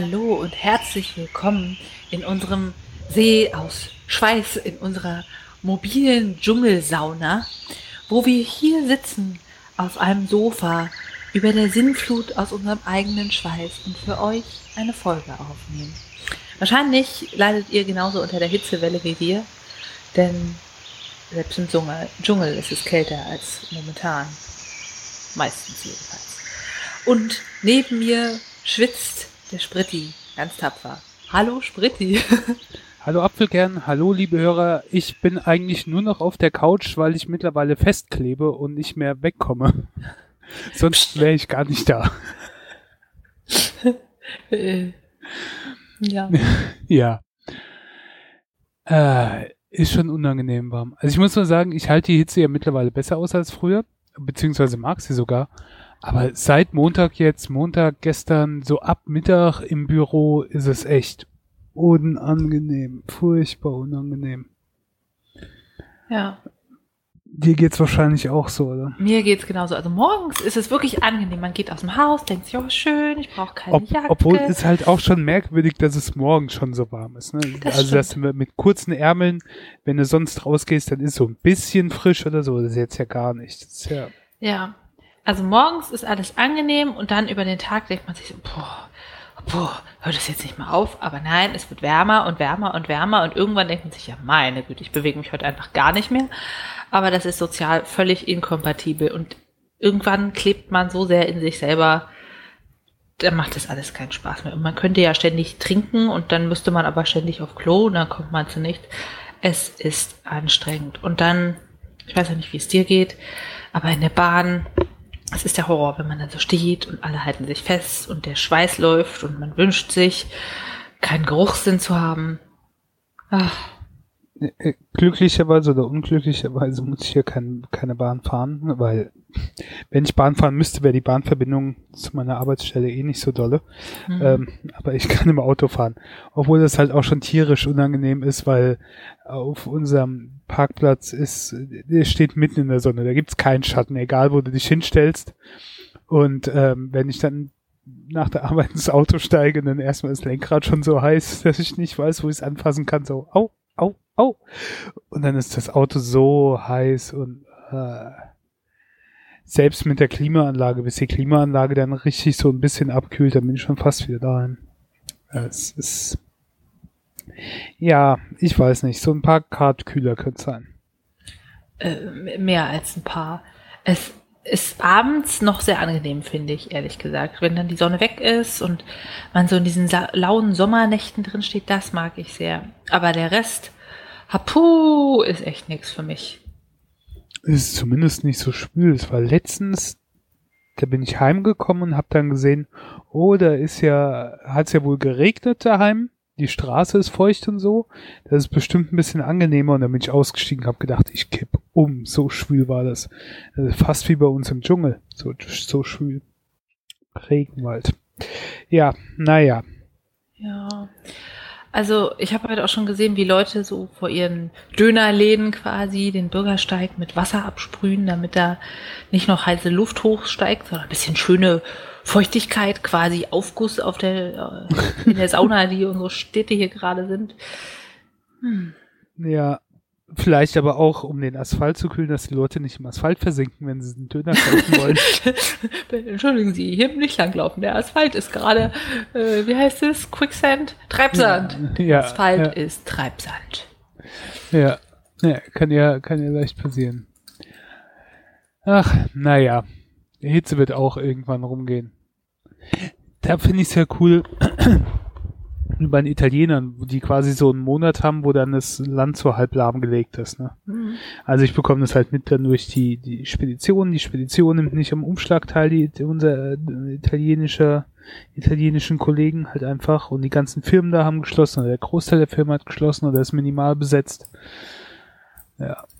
Hallo und herzlich willkommen in unserem See aus Schweiß, in unserer mobilen Dschungelsauna, wo wir hier sitzen auf einem Sofa über der Sinnflut aus unserem eigenen Schweiß und für euch eine Folge aufnehmen. Wahrscheinlich leidet ihr genauso unter der Hitzewelle wie wir, denn selbst im Dschungel, ist es kälter als momentan. Meistens jedenfalls. Und neben mir schwitzt der Spritti ganz tapfer. Hallo Spritti. Hallo Apfelkern, hallo liebe Hörer. Ich bin eigentlich nur noch auf der Couch, weil ich mittlerweile festklebe und nicht mehr wegkomme. Sonst wäre ich gar nicht da. Ja. ja. Äh, ist schon unangenehm warm. Also ich muss nur sagen, ich halte die Hitze ja mittlerweile besser aus als früher, beziehungsweise mag sie sogar. Aber seit Montag jetzt, Montag gestern, so ab Mittag im Büro ist es echt unangenehm, furchtbar unangenehm. Ja. Dir geht's wahrscheinlich auch so, oder? Mir geht's genauso. Also morgens ist es wirklich angenehm. Man geht aus dem Haus, denkt sich, oh schön, ich brauche keine Ob, Jacke. obwohl es halt auch schon merkwürdig, dass es morgens schon so warm ist. Ne? Das also dass du mit kurzen Ärmeln, wenn du sonst rausgehst, dann ist so ein bisschen frisch oder so. Das ist jetzt ja gar nicht. Das ist ja, Ja. Also morgens ist alles angenehm und dann über den Tag denkt man sich so, boah, boah, hört es jetzt nicht mal auf? Aber nein, es wird wärmer und wärmer und wärmer und irgendwann denkt man sich, ja meine Güte, ich bewege mich heute einfach gar nicht mehr. Aber das ist sozial völlig inkompatibel und irgendwann klebt man so sehr in sich selber, dann macht das alles keinen Spaß mehr. Und man könnte ja ständig trinken und dann müsste man aber ständig auf Klo und dann kommt man zu nichts. Es ist anstrengend. Und dann, ich weiß ja nicht, wie es dir geht, aber in der Bahn, es ist der Horror, wenn man dann so steht und alle halten sich fest und der Schweiß läuft und man wünscht sich, keinen Geruchssinn zu haben. Ach, äh, glücklicherweise oder unglücklicherweise muss ich hier kein, keine Bahn fahren, weil wenn ich Bahn fahren müsste, wäre die Bahnverbindung zu meiner Arbeitsstelle eh nicht so dolle. hm. Ähm, aber ich kann im Auto fahren. Obwohl das halt auch schon tierisch unangenehm ist, weil auf unserem Parkplatz ist, der steht mitten in der Sonne. Da gibt's keinen Schatten, egal wo du dich hinstellst. Und ähm, wenn ich dann nach der Arbeit ins Auto steige, dann erstmal das Lenkrad schon so heiß, dass ich nicht weiß, wo ich es anfassen kann. So, au, au, au. Und dann ist das Auto so heiß und äh, selbst mit der Klimaanlage, bis die Klimaanlage dann richtig so ein bisschen abkühlt, dann bin ich schon fast wieder daheim. Es ist ja, ich weiß nicht, so ein paar Grad kühler könnte sein. äh, mehr als ein paar. Es ist abends noch sehr angenehm, finde ich, ehrlich gesagt. Wenn dann die Sonne weg ist und man so in diesen lauen Sommernächten drin steht, das mag ich sehr. Aber der Rest, hapu, ist echt nichts für mich. ist zumindest nicht so schwül. Es war letztens, da bin ich heimgekommen und habe dann gesehen, oh, da ist ja, hat es ja wohl geregnet daheim. Die Straße ist feucht und so. Das ist bestimmt ein bisschen angenehmer und dann bin ich ausgestiegen, habe gedacht, ich kipp um. So schwül war das. Also fast wie bei uns im Dschungel. So, so schwül. Regenwald. Ja, naja. Ja. Also ich habe heute auch schon gesehen, wie Leute so vor ihren Dönerläden quasi den Bürgersteig mit Wasser absprühen, damit da nicht noch heiße Luft hochsteigt, sondern ein bisschen schöne Feuchtigkeit, quasi Aufguss auf der, äh, in der Sauna, die unsere Städte hier gerade sind. Hm. Ja, vielleicht aber auch, um den Asphalt zu kühlen, dass die Leute nicht im Asphalt versinken, wenn sie einen Döner kaufen wollen. Entschuldigen Sie, hier nicht langlaufen. Der Asphalt ist gerade, äh, wie heißt es? Quicksand? Treibsand. Ja, Asphalt ja. ist Treibsand. Ja, ja kann ja, kann ja leicht passieren. Ach, naja. Die Hitze wird auch irgendwann rumgehen. Da finde ich es ja cool bei den Italienern, die quasi so einen Monat haben, wo dann das Land so halb lahmgelegt ist. Ne? Mhm. Also ich bekomme das halt mit dann durch die, die Spedition. Die Spedition nimmt nicht am Umschlag teil, die, unser äh, italienischer, italienischen Kollegen halt einfach. Und die ganzen Firmen da haben geschlossen, oder der Großteil der Firmen hat geschlossen oder ist minimal besetzt. Ja.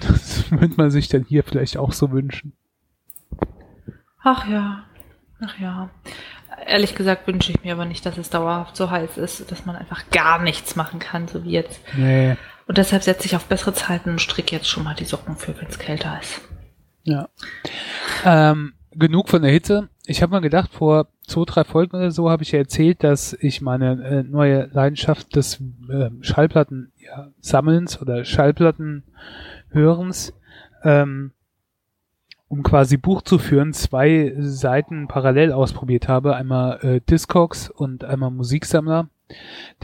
Das würde man sich dann hier vielleicht auch so wünschen. Ach ja, ach ja. Ehrlich gesagt wünsche ich mir aber nicht, dass es dauerhaft so heiß ist, dass man einfach gar nichts machen kann, so wie jetzt. Nee. Und deshalb setze ich auf bessere Zeiten und stricke jetzt schon mal die Socken für, wenn es kälter ist. Ja. Ähm, genug von der Hitze. Ich habe mal gedacht, vor zwei, drei Folgen oder so habe ich ja erzählt, dass ich meine äh, neue Leidenschaft des äh, Schallplatten ja, Sammelns oder Schallplattenhörens, ähm, um quasi Buch zu führen, zwei Seiten parallel ausprobiert habe. Einmal äh, Discogs und einmal Musiksammler.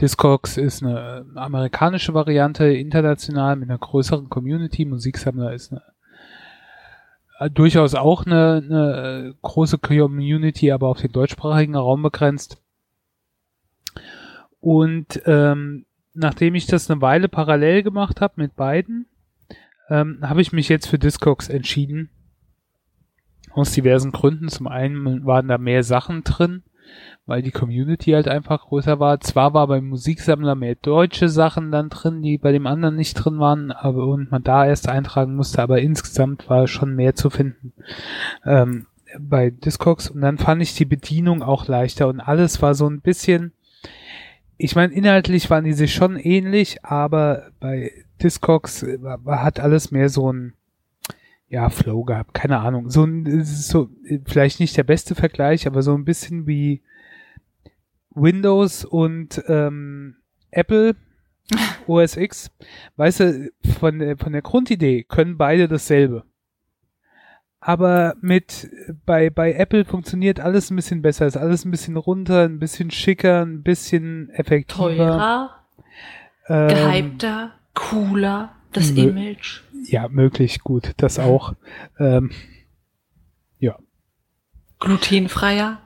Discogs ist eine äh, amerikanische Variante, international mit einer größeren Community. Musiksammler ist eine äh, durchaus auch eine, eine äh, große Community, aber auf den deutschsprachigen Raum begrenzt. Und ähm, nachdem ich das eine Weile parallel gemacht habe mit beiden, ähm, habe ich mich jetzt für Discogs entschieden. Aus diversen Gründen. Zum einen waren da mehr Sachen drin weil die Community halt einfach größer war. Zwar war beim Musiksammler mehr deutsche Sachen dann drin, die bei dem anderen nicht drin waren, aber und man da erst eintragen musste, aber insgesamt war schon mehr zu finden ähm, bei Discogs. Und dann fand ich die Bedienung auch leichter und alles war so ein bisschen, ich meine, inhaltlich waren die sich schon ähnlich, aber bei Discogs hat alles mehr so ein ja, Flow gehabt, keine Ahnung. So ein, so, vielleicht nicht der beste Vergleich, aber so ein bisschen wie Windows und ähm, Apple OS X, weißt du, von, der von der Grundidee können beide dasselbe. Aber mit bei, bei Apple funktioniert alles ein bisschen besser, ist alles ein bisschen runter, ein bisschen schicker, ein bisschen effektiver. Teurer, ähm, gehypter, cooler, das Image. Ja, möglich, gut, das auch. Ähm, ja. Glutenfreier?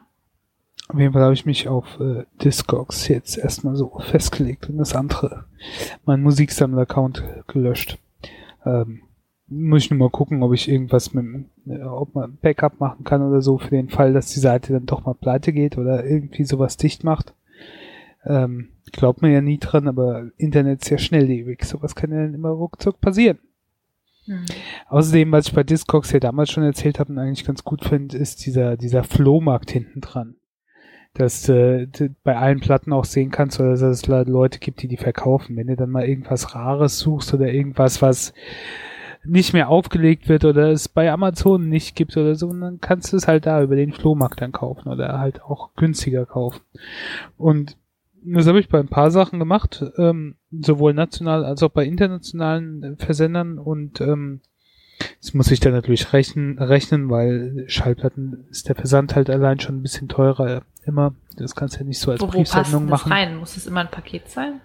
Auf jeden Fall habe ich mich auf äh, Discogs jetzt erstmal so festgelegt und das andere, mein Musiksammler-Account gelöscht. Ähm, muss ich nur mal gucken, ob ich irgendwas mit, äh, ob man Backup machen kann oder so, für den Fall, dass die Seite dann doch mal pleite geht oder irgendwie sowas dicht macht. Ähm, glaubt man ja nie dran, aber Internet ist ja schnelllebig. Sowas kann ja dann immer ruckzuck passieren. Mhm. Außerdem, was ich bei Discogs ja damals schon erzählt habe und eigentlich ganz gut finde, ist dieser, dieser Flohmarkt hinten dran dass äh, bei allen Platten auch sehen kannst, oder dass es Leute gibt, die die verkaufen. Wenn du dann mal irgendwas Rares suchst oder irgendwas, was nicht mehr aufgelegt wird oder es bei Amazon nicht gibt oder so, dann kannst du es halt da über den Flohmarkt dann kaufen oder halt auch günstiger kaufen. Und das habe ich bei ein paar Sachen gemacht, ähm, sowohl national als auch bei internationalen Versendern und ähm, das muss ich dann natürlich rechnen, rechnen, weil Schallplatten ist der Versand halt allein schon ein bisschen teurer immer. Das kannst du ja nicht so als wo, Briefsendung wo passt machen. rein? Muss es immer ein Paket sein?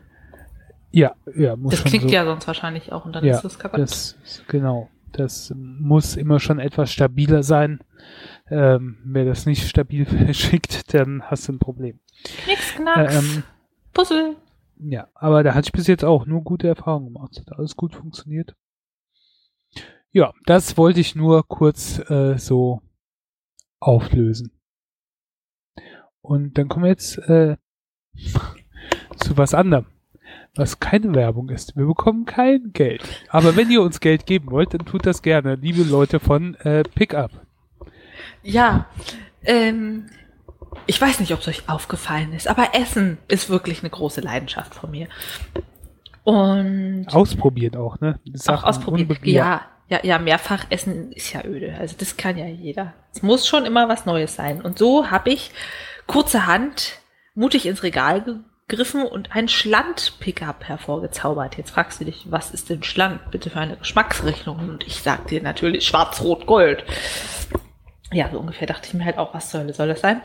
Ja, ja, muss Das klingt so. ja sonst wahrscheinlich auch und dann ja, ist es kaputt. Das, genau. Das muss immer schon etwas stabiler sein. Ähm, wer das nicht stabil verschickt, dann hast du ein Problem. Nix, Knacks. Ähm, Puzzle. Ja, aber da hatte ich bis jetzt auch nur gute Erfahrungen gemacht. Hat alles gut funktioniert. Ja, das wollte ich nur kurz äh, so auflösen. Und dann kommen wir jetzt äh, zu was anderem, was keine Werbung ist. Wir bekommen kein Geld. Aber wenn ihr uns Geld geben wollt, dann tut das gerne, liebe Leute von äh, Pickup. Ja, ähm, ich weiß nicht, ob es euch aufgefallen ist, aber Essen ist wirklich eine große Leidenschaft von mir. Und ausprobiert auch, ne? Sachen auch ausprobiert. Ja, ja, ja, mehrfach essen ist ja öde. Also das kann ja jeder. Es muss schon immer was Neues sein. Und so habe ich kurzerhand mutig ins Regal gegriffen und ein Schland-Pickup hervorgezaubert. Jetzt fragst du dich, was ist denn Schland? Bitte für eine Geschmacksrichtung. Und ich sag dir natürlich schwarz-rot-gold. Ja, so ungefähr dachte ich mir halt auch, was soll, soll das sein?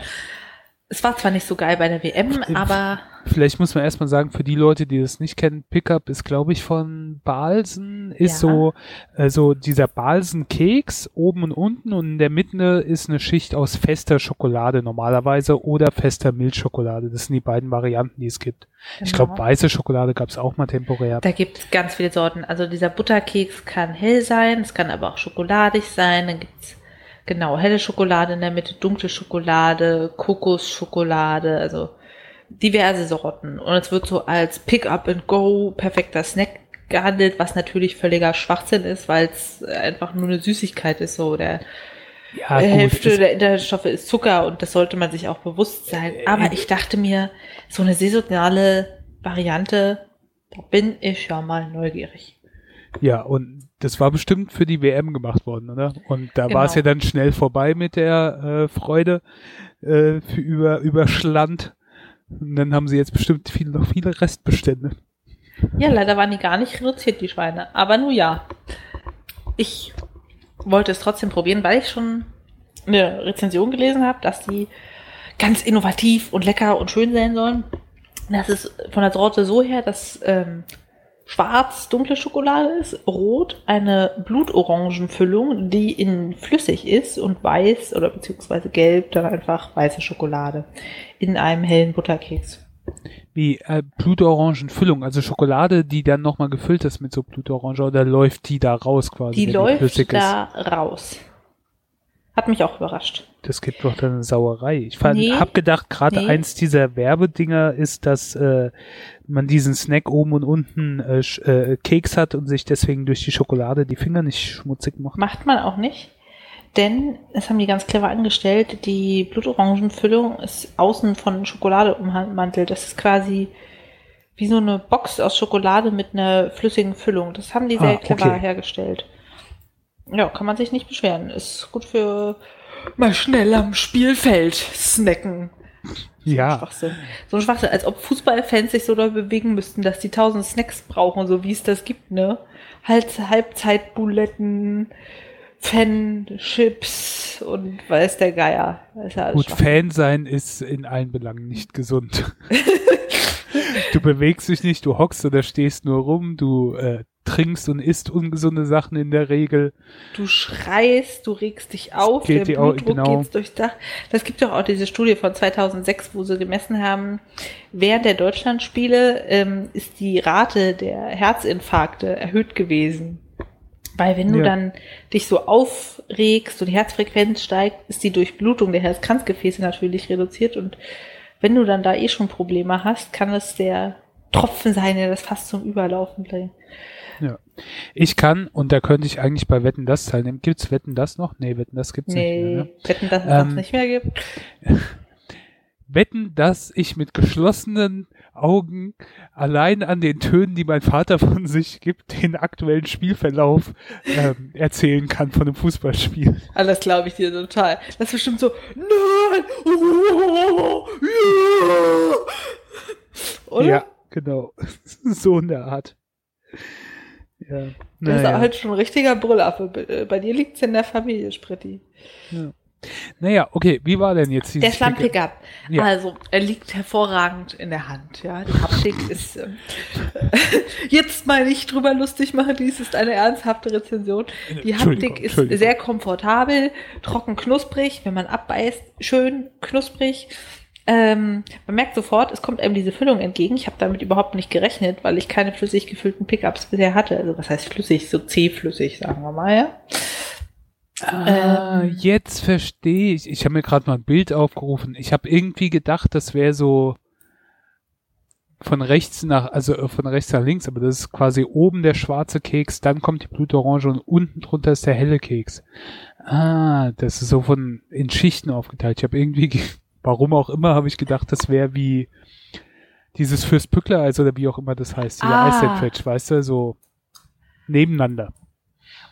Es war zwar nicht so geil bei der WM, aber. Vielleicht muss man erstmal sagen, für die Leute, die das nicht kennen, Pickup ist, glaube ich, von Balsen, ist ja. so, also dieser Balsen-Keks oben und unten und in der Mitte ist eine Schicht aus fester Schokolade normalerweise oder fester Milchschokolade. Das sind die beiden Varianten, die es gibt. Genau. Ich glaube, weiße Schokolade gab es auch mal temporär. Da gibt es ganz viele Sorten. Also dieser Butterkeks kann hell sein, es kann aber auch schokoladig sein. Dann gibt's Genau, helle Schokolade in der Mitte, dunkle Schokolade, Kokosschokolade, also diverse Sorten. Und es wird so als Pick-up-and-go perfekter Snack gehandelt, was natürlich völliger Schwachsinn ist, weil es einfach nur eine Süßigkeit ist, so der ja, gut, Hälfte der Inhaltsstoffe ist Zucker und das sollte man sich auch bewusst sein. Aber ich dachte mir, so eine saisonale Variante, da bin ich ja mal neugierig. Ja, und das war bestimmt für die WM gemacht worden, oder? Und da Genau. war es ja dann schnell vorbei mit der äh, Freude äh, für über, über Schland. Und dann haben sie jetzt bestimmt viel, noch viele Restbestände. Ja, leider waren die gar nicht reduziert, die Schweine. Aber nun ja. Ich wollte es trotzdem probieren, weil ich schon eine Rezension gelesen habe, dass die ganz innovativ und lecker und schön sein sollen. Das ist von der Sorte so her, dass ähm, schwarz dunkle Schokolade ist, rot eine Blutorangenfüllung, die in flüssig ist und weiß oder beziehungsweise gelb dann einfach weiße Schokolade in einem hellen Butterkeks. Wie äh, Blutorangenfüllung, also Schokolade, die dann nochmal gefüllt ist mit so Blutorange, oder läuft die da raus quasi? Die läuft da raus. Hat mich auch überrascht. Das gibt doch dann eine Sauerei. Ich Nee. hab gedacht, gerade Nee. eins dieser Werbedinger ist, dass äh, man diesen Snack oben und unten äh, äh, Keks hat und sich deswegen durch die Schokolade die Finger nicht schmutzig macht. Macht man auch nicht. Denn, das haben die ganz clever angestellt, die Blutorangenfüllung ist außen von Schokolade ummantelt. Das ist quasi wie so eine Box aus Schokolade mit einer flüssigen Füllung. Das haben die sehr Ah, clever okay. hergestellt. Ja, kann man sich nicht beschweren. Ist gut für mal schnell am Spielfeld snacken. So ein Ja, Schwachsinn. So ein Schwachsinn, als ob Fußballfans sich so doll bewegen müssten, dass die tausend Snacks brauchen, so wie es das gibt, ne? Halt Halbzeitbuletten, Fan, Chips und weiß der Geier. Ja gut. Fan sein ist in allen Belangen nicht gesund. du bewegst dich nicht, du hockst oder stehst nur rum, du äh, trinkst und isst ungesunde Sachen in der Regel. Du schreist, du regst dich auf, der Blutdruck genau. geht durchs Dach. Das gibt doch auch diese Studie von 2006, wo sie gemessen haben, während der Deutschlandspiele ähm, ist die Rate der Herzinfarkte erhöht gewesen. Weil wenn du Ja. dann dich so aufregst und die Herzfrequenz steigt, ist die Durchblutung der Herzkranzgefäße natürlich reduziert und wenn du dann da eh schon Probleme hast, kann es der Tropfen sein, der das fast zum Überlaufen bringt. Ja. Ich kann, und da könnte ich eigentlich bei Wetten das teilnehmen. Gibt's Wetten das noch? Nee, Wetten das gibt's nicht Nee, mehr. Ne? wetten, dass es Ähm, das nicht mehr gibt. Wetten, dass ich mit geschlossenen Augen allein an den Tönen, die mein Vater von sich gibt, den aktuellen Spielverlauf ähm, erzählen kann von einem Fußballspiel. Ah, das glaube ich dir total. Das ist bestimmt so, nein, oh, ja. Oder? Ja, genau. so in der Art. Ja. Das ist halt schon ein richtiger Brüllaffe. Bei bei dir liegt's in der Familie, Spritti. naja, okay, wie war denn jetzt dieses Der Schlamm-Pickup. Ja. Also, er liegt hervorragend in der Hand. Ja, die Haptik ist. Ähm, jetzt mal nicht drüber lustig machen, dies ist eine ernsthafte Rezension. Die Entschuldigung, Haptik ist sehr komfortabel, trocken knusprig, wenn man abbeißt, schön knusprig. Ähm, man merkt sofort, es kommt einem diese Füllung entgegen. Ich habe damit überhaupt nicht gerechnet, weil ich keine flüssig gefüllten Pickups bisher hatte. Also was heißt flüssig? So zähflüssig, sagen wir mal, ja. Ah, Ähm. jetzt verstehe ich. Ich habe mir gerade mal ein Bild aufgerufen. Ich habe irgendwie gedacht, das wäre so von rechts nach, also äh, von rechts nach links, aber das ist quasi oben der schwarze Keks, dann kommt die Blutorange und unten drunter ist der helle Keks. Ah, das ist so von in Schichten aufgeteilt. Ich habe irgendwie, ge- warum auch immer, habe ich gedacht, das wäre wie dieses Fürst Pückler, also oder wie auch immer das heißt, dieser Ah. Eis-Sandwich, weißt du, so nebeneinander.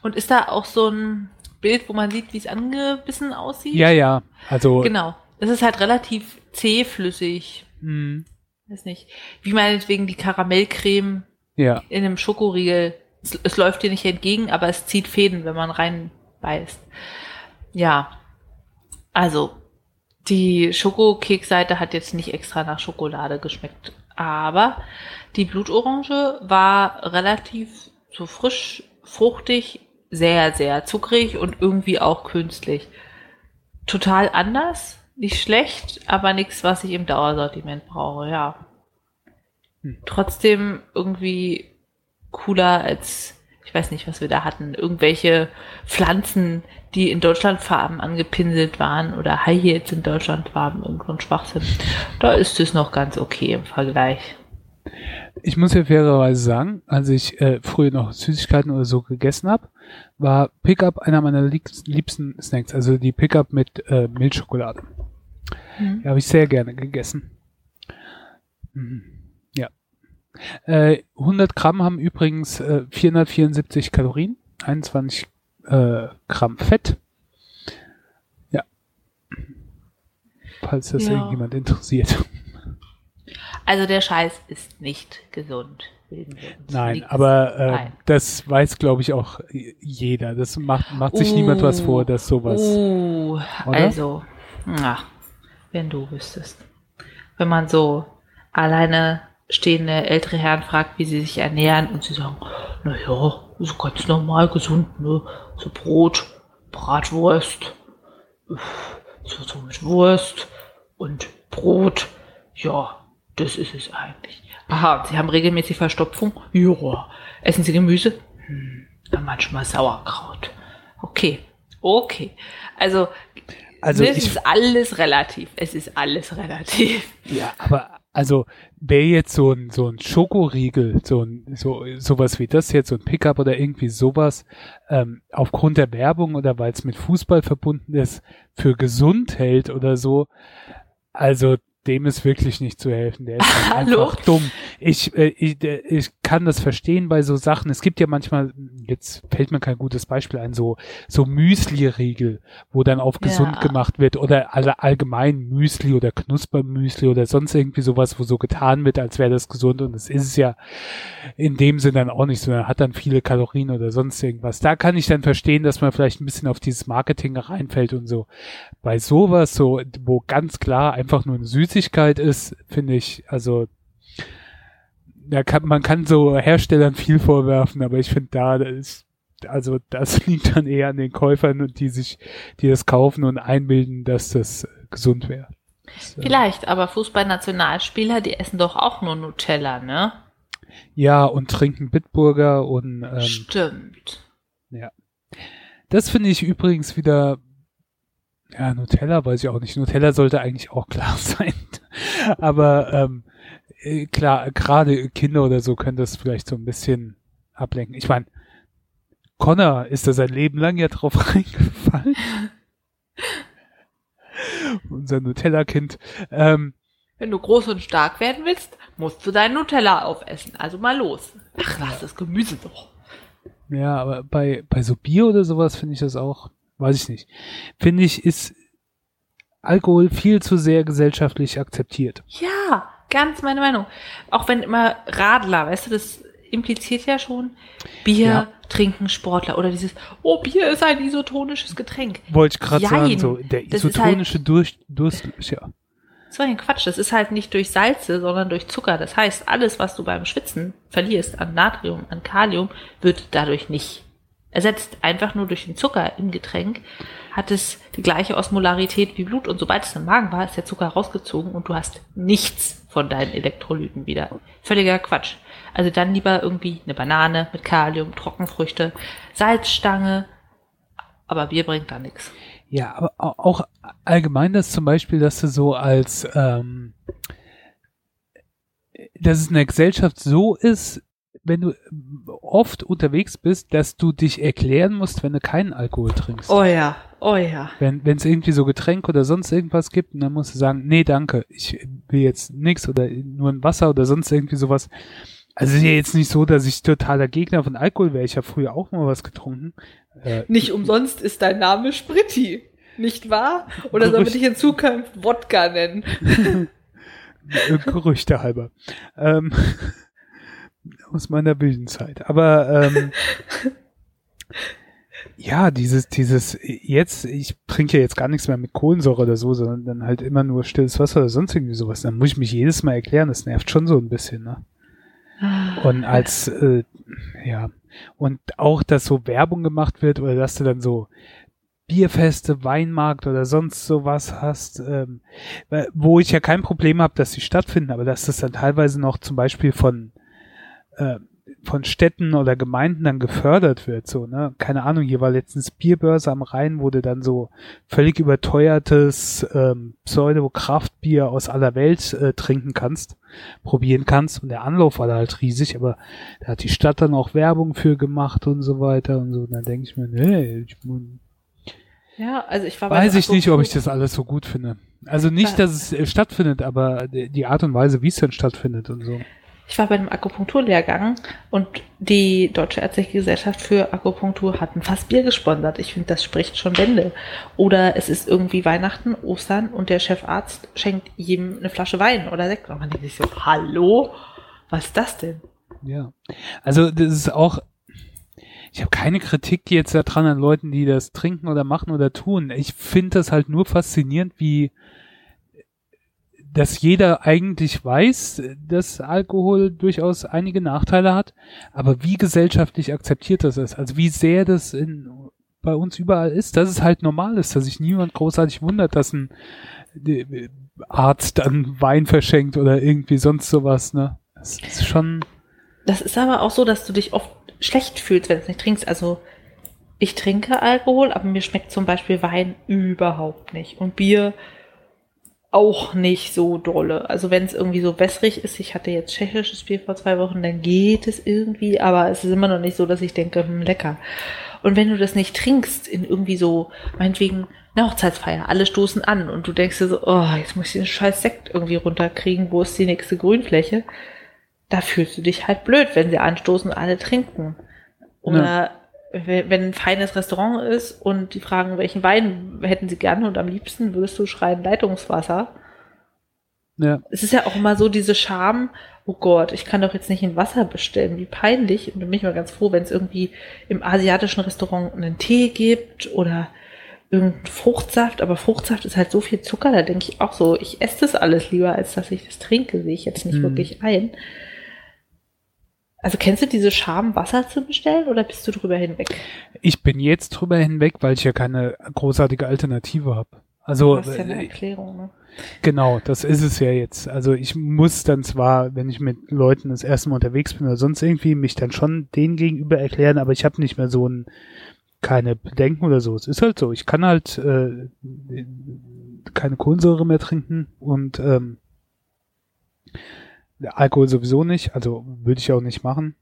Und ist da auch so ein Bild, wo man sieht, wie es angebissen aussieht? Ja, ja, also Genau. Es ist halt relativ zähflüssig. mh, Weiß nicht. Wie meinetwegen die Karamellcreme ja. in einem Schokoriegel. Es, es läuft dir nicht entgegen, aber es zieht Fäden, wenn man reinbeißt. Ja. Also, die Schokokekseite hat jetzt nicht extra nach Schokolade geschmeckt. Aber die Blutorange war relativ so frisch, fruchtig, sehr, sehr zuckrig und irgendwie auch künstlich. Total anders, nicht schlecht, aber nichts, was ich im Dauersortiment brauche, ja. Hm. Trotzdem irgendwie cooler als, ich weiß nicht, was wir da hatten, irgendwelche Pflanzen, die in Deutschlandfarben angepinselt waren oder High Heels in Deutschlandfarben, irgend so ein Schwachsinn. Da ist es noch ganz okay im Vergleich. Ich muss ja fairerweise sagen, als ich äh, früher noch Süßigkeiten oder so gegessen habe, war Pickup einer meiner liebsten- liebsten Snacks, also die Pickup mit äh, Milchschokolade. Mhm. Die habe ich sehr gerne gegessen. Mhm. Äh, 100 Gramm haben übrigens äh, 474 Kalorien. 21 äh, Gramm Fett. Ja. Falls das Ja. irgendjemand interessiert. Also der Scheiß ist nicht gesund. Nein, aber äh, ein. das weiß, glaube ich, auch jeder. Das macht, macht sich niemand was vor, dass sowas. Uh, also, na, wenn du wüsstest. Wenn man so alleine stehende ältere Herren fragt, wie sie sich ernähren und sie sagen, naja, so ganz normal gesund, ne? So Brot, Bratwurst, so, so mit Wurst und Brot. Ja, das ist es eigentlich. Aha, Sie haben regelmäßig Verstopfung? Ja. Essen Sie Gemüse? Hm, dann manchmal Sauerkraut. Okay, okay. Also, Also es ist alles relativ. Es ist alles relativ. Ja, aber also wäre jetzt so ein so ein Schokoriegel, so ein so sowas wie das jetzt, so ein Pickup oder irgendwie sowas, ähm, aufgrund der Werbung oder weil es mit Fußball verbunden ist, für gesund hält oder so, also dem ist wirklich nicht zu helfen. Der ist halt einfach dumm. Ich, äh, ich, der- ich kann das verstehen bei so Sachen. Es gibt ja manchmal, jetzt fällt mir kein gutes Beispiel ein, so, so Müsli-Riegel, wo dann auf gesund Ja. gemacht wird oder alle allgemein Müsli oder Knuspermüsli oder sonst irgendwie sowas, wo so getan wird, als wäre das gesund und das ist es ja in dem Sinn dann auch nicht, sondern hat dann viele Kalorien oder sonst irgendwas. Da kann ich dann verstehen, dass man vielleicht ein bisschen auf dieses Marketing reinfällt und so. Bei sowas, so, wo ganz klar einfach nur eine Süßigkeit ist, finde ich, also da kann, man kann so Herstellern viel vorwerfen, aber ich finde da, das ist, also das liegt dann eher an den Käufern und die sich, die das kaufen und einbilden, dass das gesund wäre. Vielleicht, aber Fußballnationalspieler, die essen doch auch nur Nutella, ne? Ja, und trinken Bitburger und ähm, Stimmt. das finde ich übrigens wieder, ja, Nutella weiß ich auch nicht. Nutella sollte eigentlich auch klar sein. Aber ähm, äh, klar, gerade Kinder oder so können das vielleicht so ein bisschen ablenken. Ich meine, Connor ist da sein Leben lang ja drauf reingefallen. Unser Nutella-Kind. Ähm, Wenn du groß und stark werden willst, musst du dein Nutella aufessen. Also mal los. Ach, lass das Gemüse doch. Ja, aber bei, bei so Bier oder sowas finde ich das auch, weiß ich nicht. Finde ich, ist Alkohol viel zu sehr gesellschaftlich akzeptiert. Ja, ganz meine Meinung. Auch wenn immer Radler, weißt du, das impliziert ja schon, Bier Ja. trinken Sportler oder dieses, oh, Bier ist ein isotonisches Getränk. Wollte ich gerade sagen, so der Das ist isotonische Durch, Durst, ja. Das war ein Quatsch. Das ist halt nicht durch Salze, sondern durch Zucker. Das heißt, alles, was du beim Schwitzen verlierst an Natrium, an Kalium, wird dadurch nicht ersetzt. Einfach nur durch den Zucker im Getränk hat es die gleiche Osmolarität wie Blut. Und sobald es im Magen war, ist der Zucker rausgezogen und du hast nichts von deinen Elektrolyten wieder. Völliger Quatsch. Also dann lieber irgendwie eine Banane mit Kalium, Trockenfrüchte, Salzstange. Aber Bier bringt da nichts. Ja, aber au- auch allgemein das zum Beispiel, dass du so als, ähm, dass es in der Gesellschaft so ist, wenn du oft unterwegs bist, dass du dich erklären musst, wenn du keinen Alkohol trinkst. Oh ja, oh ja. Wenn es irgendwie so Getränke oder sonst irgendwas gibt, und dann musst du sagen, nee, danke, ich will jetzt nichts oder nur ein Wasser oder sonst irgendwie sowas. Also es ist ja jetzt nicht so, dass ich totaler Gegner von Alkohol wäre. Ich habe früher auch mal was getrunken. Äh, Nicht umsonst ist dein Name Spritti, nicht wahr? Oder soll man dich in Zukunft Wodka nennen? Gerüchte halber. Ähm, aus meiner wilden Zeit. Aber ähm, ja, dieses, dieses, jetzt, ich trinke ja jetzt gar nichts mehr mit Kohlensäure oder so, sondern dann halt immer nur stilles Wasser oder sonst irgendwie sowas. Dann muss ich mich jedes Mal erklären, das nervt schon so ein bisschen, ne? Und als, äh, ja, und auch, dass so Werbung gemacht wird oder dass du dann so Bierfeste, Weinmarkt oder sonst sowas hast, ähm, äh, wo ich ja kein Problem habe, dass sie stattfinden, aber dass das dann teilweise noch zum Beispiel von äh, von Städten oder Gemeinden dann gefördert wird, so, ne? Keine Ahnung, hier war letztens Bierbörse am Rhein, wo du dann so völlig überteuertes ähm, Pseudo-Kraftbier aus aller Welt äh, trinken kannst, probieren kannst und der Anlauf war da halt riesig, aber da hat die Stadt dann auch Werbung für gemacht und so weiter und so, und dann denke ich mir, nee, ich Ja, also ich war weiß ich nicht, ob ich das alles so gut finde. Also nicht, dass es äh, stattfindet, aber die Art und Weise, wie es dann stattfindet und so. Ich war bei einem Akupunkturlehrgang und die Deutsche Ärztliche Gesellschaft für Akupunktur hat ein Fass Bier gesponsert. Ich finde, das spricht schon Bände. Oder es ist irgendwie Weihnachten, Ostern und der Chefarzt schenkt jedem eine Flasche Wein oder Sekt. Und man denkt sich so, hallo? Was ist das denn? Ja. Also das ist auch, ich habe keine Kritik jetzt daran an Leuten, die das trinken oder machen oder tun. Ich finde das halt nur faszinierend, wie dass jeder eigentlich weiß, dass Alkohol durchaus einige Nachteile hat, aber wie gesellschaftlich akzeptiert das ist, also wie sehr das in, bei uns überall ist, dass es halt normal ist, dass sich niemand großartig wundert, dass ein äh, Arzt dann Wein verschenkt oder irgendwie sonst sowas, ne? Das ist schon. Das ist aber auch so, dass du dich oft schlecht fühlst, wenn du es nicht trinkst. Also ich trinke Alkohol, aber mir schmeckt zum Beispiel Wein überhaupt nicht. Und Bier auch nicht so dolle. Also wenn es irgendwie so wässrig ist, ich hatte jetzt tschechisches Bier vor zwei Wochen, dann geht es irgendwie, aber es ist immer noch nicht so, dass ich denke, hm, lecker. Und wenn du das nicht trinkst in irgendwie so, meinetwegen, eine Hochzeitsfeier, alle stoßen an und du denkst dir so, oh, jetzt muss ich den scheiß Sekt irgendwie runterkriegen, wo ist die nächste Grünfläche? Da fühlst du dich halt blöd, wenn sie anstoßen und alle trinken. Oder ja wenn ein feines Restaurant ist und die fragen, welchen Wein hätten sie gerne und am liebsten würdest du schreien Leitungswasser. Ja. Es ist ja auch immer so diese Scham, oh Gott, ich kann doch jetzt nicht ein Wasser bestellen, wie peinlich. Und bin ich mal ganz froh, wenn es irgendwie im asiatischen Restaurant einen Tee gibt oder irgendeinen Fruchtsaft, aber Fruchtsaft ist halt so viel Zucker, da denke ich auch so, ich esse das alles lieber, als dass ich das trinke, sehe ich jetzt nicht mhm. wirklich ein. Also kennst du diese Scham, Wasser zu bestellen oder bist du drüber hinweg? Ich bin jetzt drüber hinweg, weil ich ja keine großartige Alternative habe. Also das ist ja eine äh, Erklärung, ne? Genau, das ist es ja jetzt. Also ich muss dann zwar, wenn ich mit Leuten das erste Mal unterwegs bin oder sonst irgendwie, mich dann schon denen gegenüber erklären, aber ich habe nicht mehr so ein keine Bedenken oder so. Es ist halt so. Ich kann halt äh, keine Kohlensäure mehr trinken und ähm, Alkohol sowieso nicht, also würde ich auch nicht machen.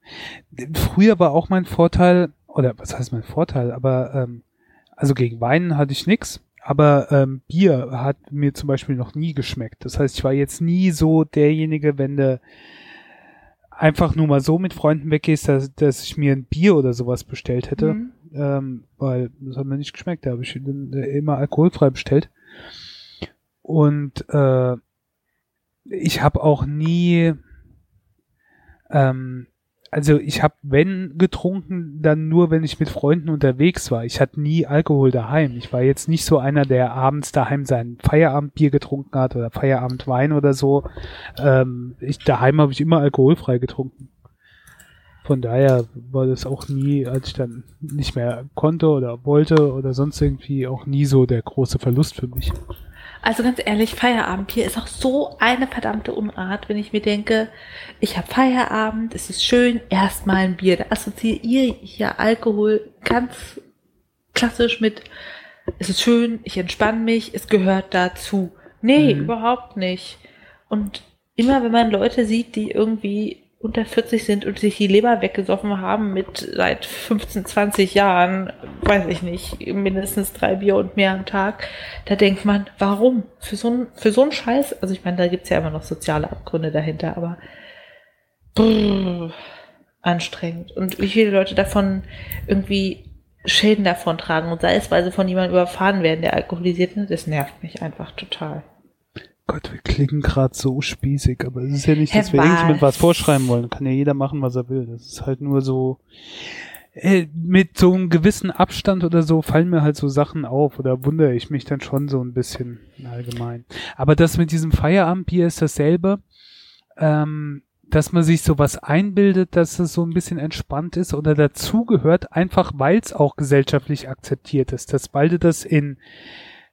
Früher war auch mein Vorteil, oder was heißt mein Vorteil, aber ähm, also gegen Wein hatte ich nix, aber ähm, Bier hat mir zum Beispiel noch nie geschmeckt. Das heißt, ich war jetzt nie so derjenige, wenn du einfach nur mal so mit Freunden weggehst, dass, dass ich mir ein Bier oder sowas bestellt hätte, mhm. ähm, weil das hat mir nicht geschmeckt. Da habe ich immer alkoholfrei bestellt. Und äh, ich habe auch nie, ähm, also ich habe, wenn getrunken, dann nur, wenn ich mit Freunden unterwegs war. Ich hatte nie Alkohol daheim. Ich war jetzt nicht so einer, der abends daheim sein Feierabendbier getrunken hat oder Feierabendwein oder so. Ähm, ich, daheim habe ich immer alkoholfrei getrunken. Von daher war das auch nie, als ich dann nicht mehr konnte oder wollte oder sonst irgendwie auch nie so der große Verlust für mich. Also ganz ehrlich, Feierabendbier ist auch so eine verdammte Unart, wenn ich mir denke, ich habe Feierabend, es ist schön, erstmal ein Bier. Da assoziiere ich hier Alkohol ganz klassisch mit, es ist schön, ich entspanne mich, es gehört dazu. Nee, mhm. überhaupt nicht. Und immer wenn man Leute sieht, die irgendwie unter 40 sind und sich die Leber weggesoffen haben mit seit 15, 20 Jahren, weiß ich nicht, mindestens drei Bier und mehr am Tag, da denkt man, warum? Für so ein, für so einen Scheiß, also ich meine, da gibt's ja immer noch soziale Abgründe dahinter, aber brrr, anstrengend. Und wie viele Leute davon irgendwie Schäden davon tragen und sei es, weil sie von jemandem überfahren werden, der alkoholisiert ist, das nervt mich einfach total. Gott, wir klingen gerade so spießig, aber es ist ja nicht, dass Herr wir irgendjemand was vorschreiben wollen. Kann ja jeder machen, was er will. Das ist halt nur so, äh, mit so einem gewissen Abstand oder so fallen mir halt so Sachen auf oder wundere ich mich dann schon so ein bisschen allgemein. Aber das mit diesem Feierabendbier ist dasselbe. Ähm, dass man sich sowas einbildet, dass es so ein bisschen entspannt ist oder dazugehört, einfach weil es auch gesellschaftlich akzeptiert ist. Dass du das in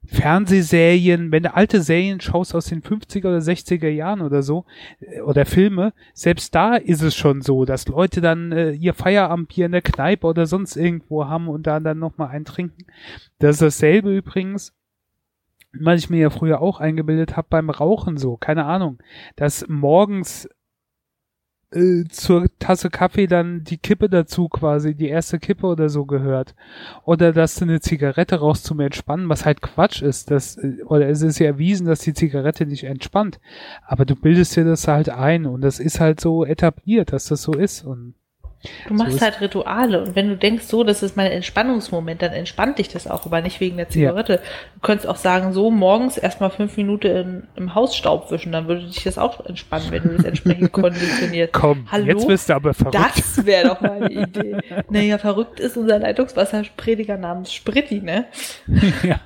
Fernsehserien, wenn du alte Serien schaust aus den 50er oder 60er Jahren oder so, äh, oder Filme, selbst da ist es schon so, dass Leute dann äh, ihr Feierabendbier in der Kneipe oder sonst irgendwo haben und da dann nochmal eintrinken. Das ist dasselbe übrigens, was ich mir ja früher auch eingebildet habe beim Rauchen so, keine Ahnung, dass morgens äh, zur Tasse Kaffee dann die Kippe dazu quasi, die erste Kippe oder so gehört. Oder dass du eine Zigarette rauchst zum Entspannen, was halt Quatsch ist. Das, äh, oder es ist ja erwiesen, dass die Zigarette nicht entspannt. Aber du bildest dir das halt ein und das ist halt so etabliert, dass das so ist. Und Du machst so halt Rituale und wenn du denkst, so, das ist mein Entspannungsmoment, dann entspannt dich das auch, aber nicht wegen der Zigarette. Du könntest auch sagen, so morgens erstmal fünf Minuten im, im Haus Staub wischen, dann würde dich das auch entspannen, wenn du das entsprechend konditionierst. Komm, Hallo? jetzt bist du aber verrückt. Das wäre doch mal eine Idee. Naja, verrückt ist unser Leitungswasserprediger namens Spritti, ne? ja.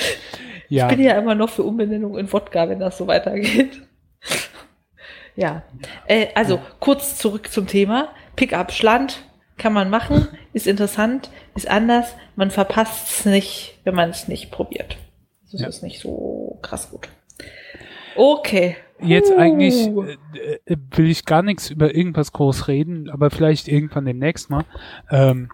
ja. Ich bin ja immer noch für Umbenennung in Wodka, wenn das so weitergeht. Ja. Äh, also, Ja. kurz zurück zum Thema. Pickup Schland kann man machen, ist interessant, ist anders. Man verpasst es nicht, wenn man es nicht probiert. Das Ja. ist nicht so krass gut. Okay. Jetzt Uh. eigentlich äh, äh, will ich gar nichts über irgendwas groß reden, aber vielleicht irgendwann demnächst mal. Ähm,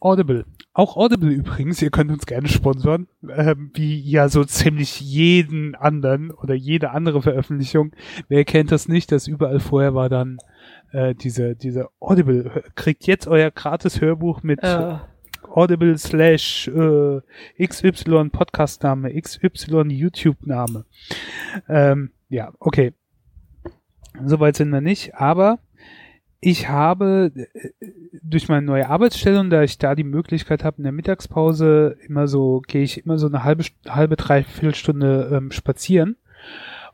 Audible. Auch Audible übrigens, ihr könnt uns gerne sponsern, ähm, wie ja so ziemlich jeden anderen oder jede andere Veröffentlichung. Wer kennt das nicht, dass überall vorher war dann äh, diese, diese Audible, kriegt jetzt euer gratis Hörbuch mit Äh, Audible slash äh, XY Podcastname, XY YouTube-Name. Ähm, ja, okay. Soweit sind wir nicht, aber ich habe äh, durch meine neue Arbeitsstelle und da ich da die Möglichkeit habe, in der Mittagspause immer so, gehe ich immer so eine halbe, halbe, dreiviertel Stunde ähm, spazieren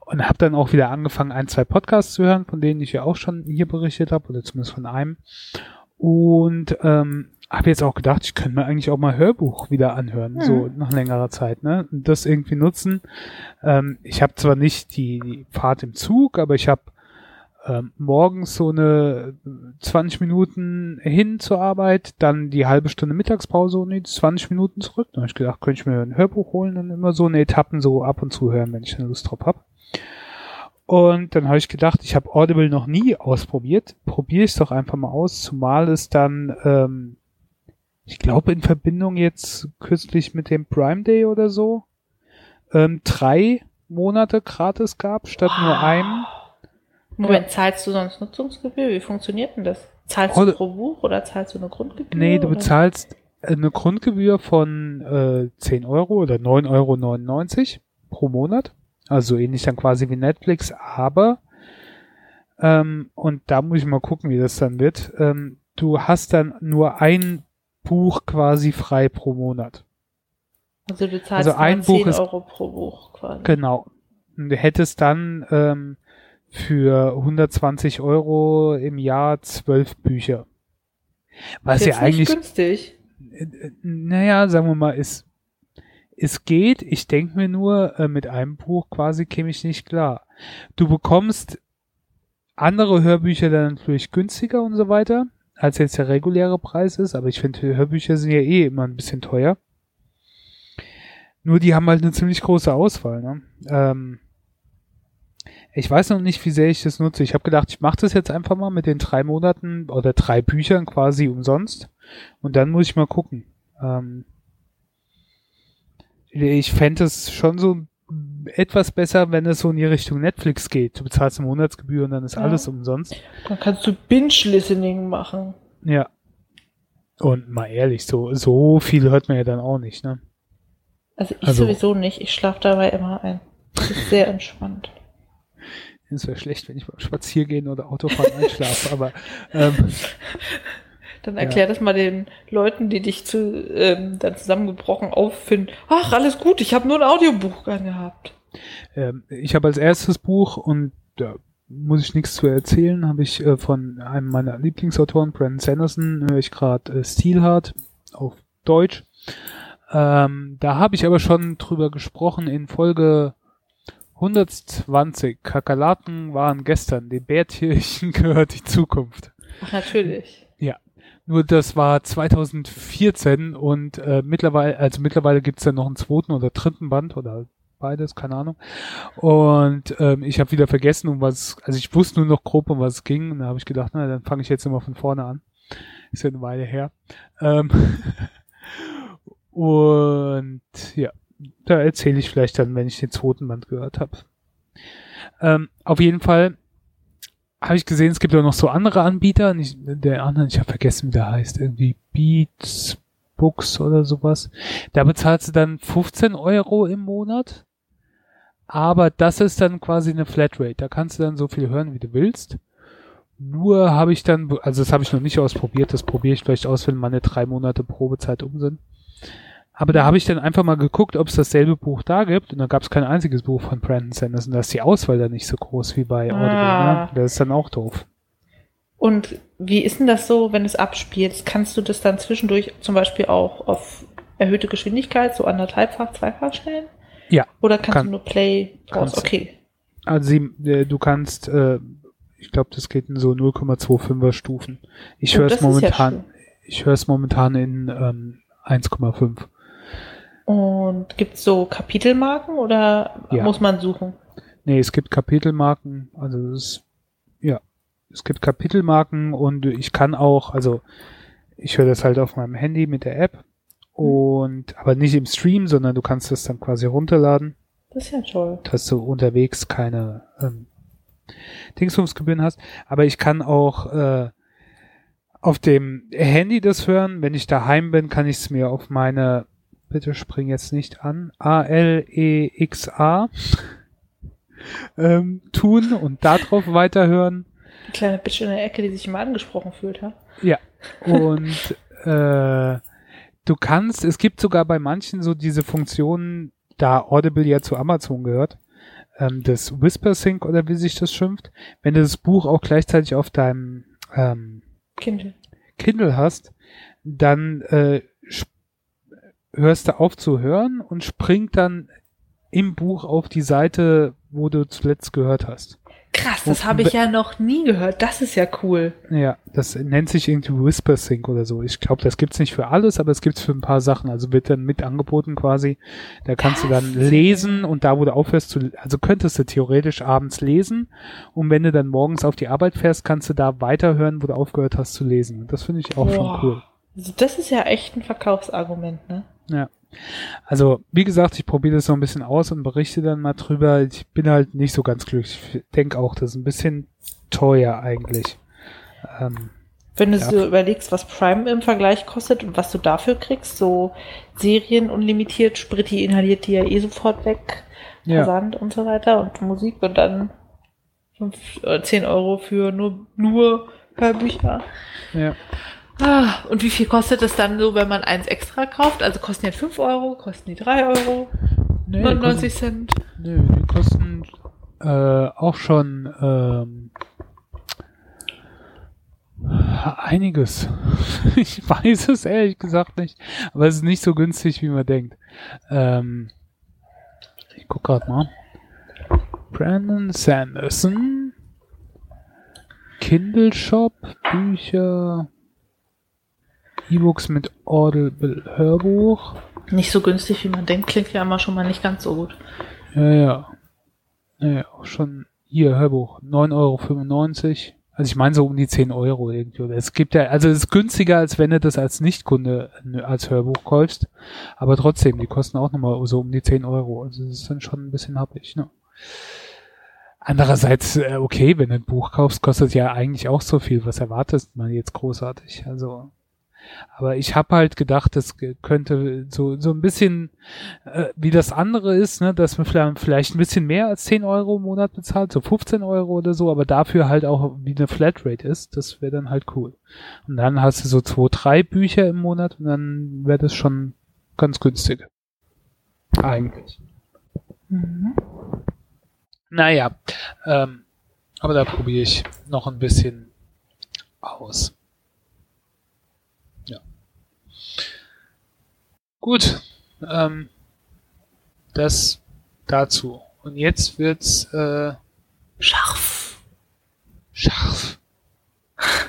und habe dann auch wieder angefangen, ein, zwei Podcasts zu hören, von denen ich ja auch schon hier berichtet habe, oder zumindest von einem. Und ähm, habe jetzt auch gedacht, ich könnte mir eigentlich auch mal Hörbuch wieder anhören, Mhm. so nach längerer Zeit, ne? Und das irgendwie nutzen. Ähm, ich habe zwar nicht die, die Fahrt im Zug, aber ich habe ähm, morgens so eine 20 Minuten hin zur Arbeit, dann die halbe Stunde Mittagspause und die 20 Minuten zurück. Da habe ich gedacht, könnte ich mir ein Hörbuch holen und immer so eine Etappen so ab und zu hören, wenn ich eine Lust drauf habe. Und dann habe ich gedacht, ich habe Audible noch nie ausprobiert. Probiere ich es doch einfach mal aus, zumal es dann, ähm, ich glaube, in Verbindung jetzt kürzlich mit dem Prime Day oder so, ähm, drei Monate gratis gab, statt nur einem. Moment, zahlst du sonst Nutzungsgebühr? Wie funktioniert denn das? Zahlst du pro Buch oder zahlst du eine Grundgebühr? Nee, du oder? bezahlst eine Grundgebühr von äh, 10 Euro oder 9,99 Euro pro Monat. Also ähnlich dann quasi wie Netflix, aber ähm, und da muss ich mal gucken, wie das dann wird. Ähm, du hast dann nur ein Buch quasi frei pro Monat. Also du zahlst Also ein Buch 10 ist- Euro pro Buch quasi. Genau. Und du hättest dann ähm, für 120 Euro im Jahr zwölf Bücher. Was Jetzt ja eigentlich nicht günstig. naja, sagen wir mal, es, es geht. Ich denke mir nur, äh, mit einem Buch quasi käme ich nicht klar. Du bekommst andere Hörbücher dann natürlich günstiger und so weiter, als jetzt der reguläre Preis ist, aber ich finde, Hörbücher sind ja eh immer ein bisschen teuer. Nur die haben halt eine ziemlich große Auswahl. Ne? Ähm, ich weiß noch nicht, wie sehr ich das nutze. Ich habe gedacht, ich mache das jetzt einfach mal mit den drei Monaten oder drei Büchern quasi umsonst. Und dann muss ich mal gucken. Ähm, ich fände es schon so etwas besser, wenn es so in die Richtung Netflix geht. Du bezahlst eine Monatsgebühr und dann ist Ja. alles umsonst. Dann kannst du Binge-Listening machen. Ja. Und mal ehrlich, so, so viel hört man ja dann auch nicht, ne? Also ich Also- sowieso nicht. Ich schlafe dabei immer ein. Das ist sehr entspannt. Es wäre schlecht, wenn ich beim Spaziergehen oder Autofahren einschlafe, aber ähm, Dann erklär das mal den Leuten, die dich zu, ähm, dann zusammengebrochen auffinden. Ach, alles gut, ich habe nur ein Audiobuch angehabt. Ähm, ich habe als erstes Buch und da muss ich nichts zu erzählen, habe ich äh, von einem meiner Lieblingsautoren, Brandon Sanderson, höre ich gerade äh, Steelheart auf Deutsch. Ähm, da habe ich aber schon drüber gesprochen in Folge 120. Kakerlaken waren gestern, den Bärtierchen gehört die Zukunft. Ach, natürlich. Nur das war 2014 und äh, mittlerweile, also mittlerweile gibt's dann noch einen zweiten oder dritten Band oder beides, keine Ahnung. Und ähm, ich habe wieder vergessen, um was, also ich wusste nur noch grob, um was es ging. Und da habe ich gedacht, na, dann fange ich jetzt immer von vorne an. Ist ja eine Weile her. Ähm, und ja, da erzähle ich vielleicht dann, wenn ich den zweiten Band gehört habe. Ähm, auf jeden Fall habe ich gesehen, es gibt auch noch so andere Anbieter. Nicht, der andere, ich habe vergessen, wie der heißt. Irgendwie Beats Books oder sowas. Da bezahlst du dann 15 Euro im Monat. Aber das ist dann quasi eine Flatrate. Da kannst du dann so viel hören, wie du willst. Nur habe ich dann, also das habe ich noch nicht ausprobiert, das probiere ich vielleicht aus, wenn meine drei Monate Probezeit um sind. Aber da habe ich dann einfach mal geguckt, ob es dasselbe Buch da gibt und da gab es kein einziges Buch von Brandon Sanderson. Da ist die Auswahl dann nicht so groß wie bei Audible. Ah. Ne? Das ist dann auch doof. Und wie ist denn das so, wenn es abspielt? Kannst du das dann zwischendurch zum Beispiel auch auf erhöhte Geschwindigkeit, so anderthalbfach, zweifach stellen? Ja. Oder kannst kann- du nur Play, du. Okay. Also sie, äh, du kannst, äh, ich glaube, das geht in so 0,25er Stufen. Ich Oh, höre es ja momentan, schön. ich höre es momentan in ähm, 1,5. Und gibt es so Kapitelmarken oder Ja. muss man suchen? Nee, es gibt Kapitelmarken, also es ja, es gibt Kapitelmarken und ich kann auch, also ich höre das halt auf meinem Handy mit der App und aber nicht im Stream, sondern du kannst das dann quasi runterladen, Das ist ja toll. dass du unterwegs keine ähm, Dingsbumsgebühren hast. Aber ich kann auch äh, auf dem Handy das hören. Wenn ich daheim bin, kann ich es mir auf meine, bitte spring jetzt nicht an, A-L-E-X-A ähm, tun und darauf weiterhören. Die kleine Bitch in der Ecke, die sich immer angesprochen fühlt, ha? Ja. Und äh, du kannst, es gibt sogar bei manchen so diese Funktionen, da Audible ja zu Amazon gehört, ähm, das Whisper Sync oder wie sich das schimpft, wenn du das Buch auch gleichzeitig auf deinem ähm, Kindle. Kindle hast, dann äh, hörst du auf zu hören und springt dann im Buch auf die Seite, wo du zuletzt gehört hast. Krass, das habe ich ja noch nie gehört. Das ist ja cool. Ja, das nennt sich irgendwie Whisper Sync oder so. Ich glaube, das gibt's nicht für alles, aber es gibt's für ein paar Sachen. Also wird dann mit angeboten quasi. Da kannst du dann Das- lesen und da, wo du aufhörst zu, also könntest du theoretisch abends lesen und wenn du dann morgens auf die Arbeit fährst, kannst du da weiterhören, wo du aufgehört hast zu lesen. Das finde ich auch schon Boah. cool. Also das ist ja echt ein Verkaufsargument, ne? Ja. Also, wie gesagt, ich probiere das noch ein bisschen aus und berichte dann mal drüber. Ich bin halt nicht so ganz glücklich. Ich denke auch, das ist ein bisschen teuer eigentlich. Ähm, Wenn du Ja. so überlegst, was Prime im Vergleich kostet und was du dafür kriegst, so Serien unlimitiert, Spritti inhaliert die ja eh sofort weg, Ja. Versand und so weiter und Musik und dann fünf, äh, 10 Euro für nur, nur Hörbücher. ja. Ah, und wie viel kostet es dann so, wenn man eins extra kauft? Also kosten die jetzt 5 Euro, kosten die 3 Euro, Nee, 99 Cent. Nö, die kosten äh, auch schon ähm, einiges. ich weiß es ehrlich gesagt nicht, aber es ist nicht so günstig, wie man denkt. Ähm, ich guck grad mal. Brandon Sanderson, Kindle Shop, Bücher, E-Books mit Audible Hörbuch. Nicht so günstig, wie man denkt, klingt ja immer schon mal nicht ganz so gut. Ja, ja. Ja, auch schon hier Hörbuch 9,95 Euro. Also ich meine so um die 10 Euro irgendwie. Oder Es gibt ja, also es ist günstiger, als wenn du das als Nichtkunde äh, als Hörbuch kaufst. Aber trotzdem, die kosten auch nochmal so um die 10 Euro. Also das ist dann schon ein bisschen happig, ne? Andererseits, äh, okay, wenn du ein Buch kaufst, kostet ja eigentlich auch so viel. Was erwartest man jetzt großartig? Also, aber ich habe halt gedacht, das könnte so, so ein bisschen äh, wie das andere ist, ne, dass man vielleicht, vielleicht ein bisschen mehr als 10 Euro im Monat bezahlt, so 15 Euro oder so, aber dafür halt auch wie eine Flatrate ist, das wäre dann halt cool. Und dann hast du so zwei, drei Bücher im Monat und dann wäre das schon ganz günstig. Eigentlich. Naja, ähm, aber da probiere ich noch ein bisschen aus. Gut, ähm, das dazu. Und jetzt wird's äh, Scharf. scharf.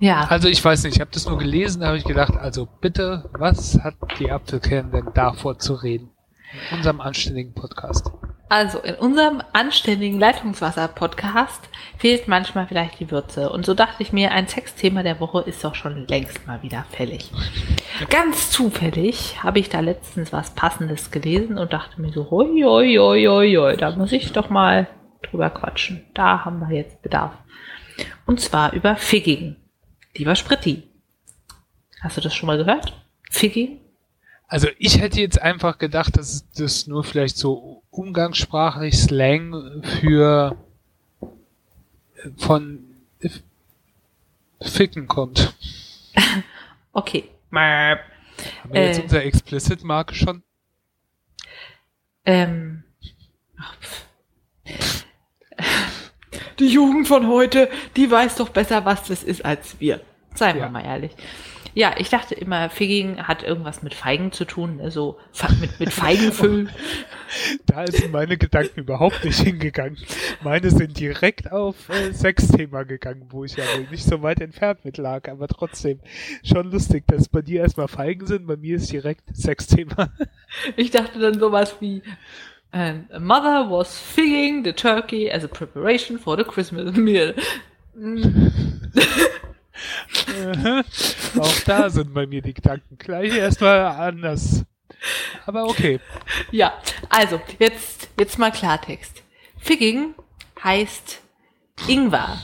Ja. Also ich weiß nicht, ich habe das nur gelesen, da habe ich gedacht, also bitte, was hat die Apfelkern denn davor zu reden? In unserem anständigen Podcast. Also in unserem anständigen Leitungswasser-Podcast fehlt manchmal vielleicht die Würze. Und so dachte ich mir, ein Sexthema der Woche ist doch schon längst mal wieder fällig. Ganz zufällig habe ich da letztens was Passendes gelesen und dachte mir so, hoi, hoi, hoi, hoi, hoi, da muss ich doch mal drüber quatschen. Da haben wir jetzt Bedarf. Und zwar über Figging. Lieber Spritti. Hast du das schon mal gehört? Figging? Also ich hätte jetzt einfach gedacht, dass das nur vielleicht so umgangssprachlich Slang für von Ficken kommt. okay. Haben wir jetzt Äh. unser Explicit-Marke schon? Ähm. Die Jugend von heute, die weiß doch besser, was das ist als wir. Seien wir Ja. mal ehrlich. Ja, ich dachte immer, Figging hat irgendwas mit Feigen zu tun, so Fe- mit, mit Feigenfüllen. Da sind meine Gedanken überhaupt nicht hingegangen. Meine sind direkt auf äh, Sexthema gegangen, wo ich ja wohl nicht so weit entfernt mit lag, aber trotzdem schon lustig, dass bei dir erstmal Feigen sind, bei mir ist direkt Sexthema. Ich dachte dann sowas wie, and a mother was figging the turkey as a preparation for the Christmas meal. Aha. Auch da sind bei mir die Gedanken gleich erstmal anders. Aber okay. Ja, also, jetzt, jetzt mal Klartext. Figging heißt Ingwer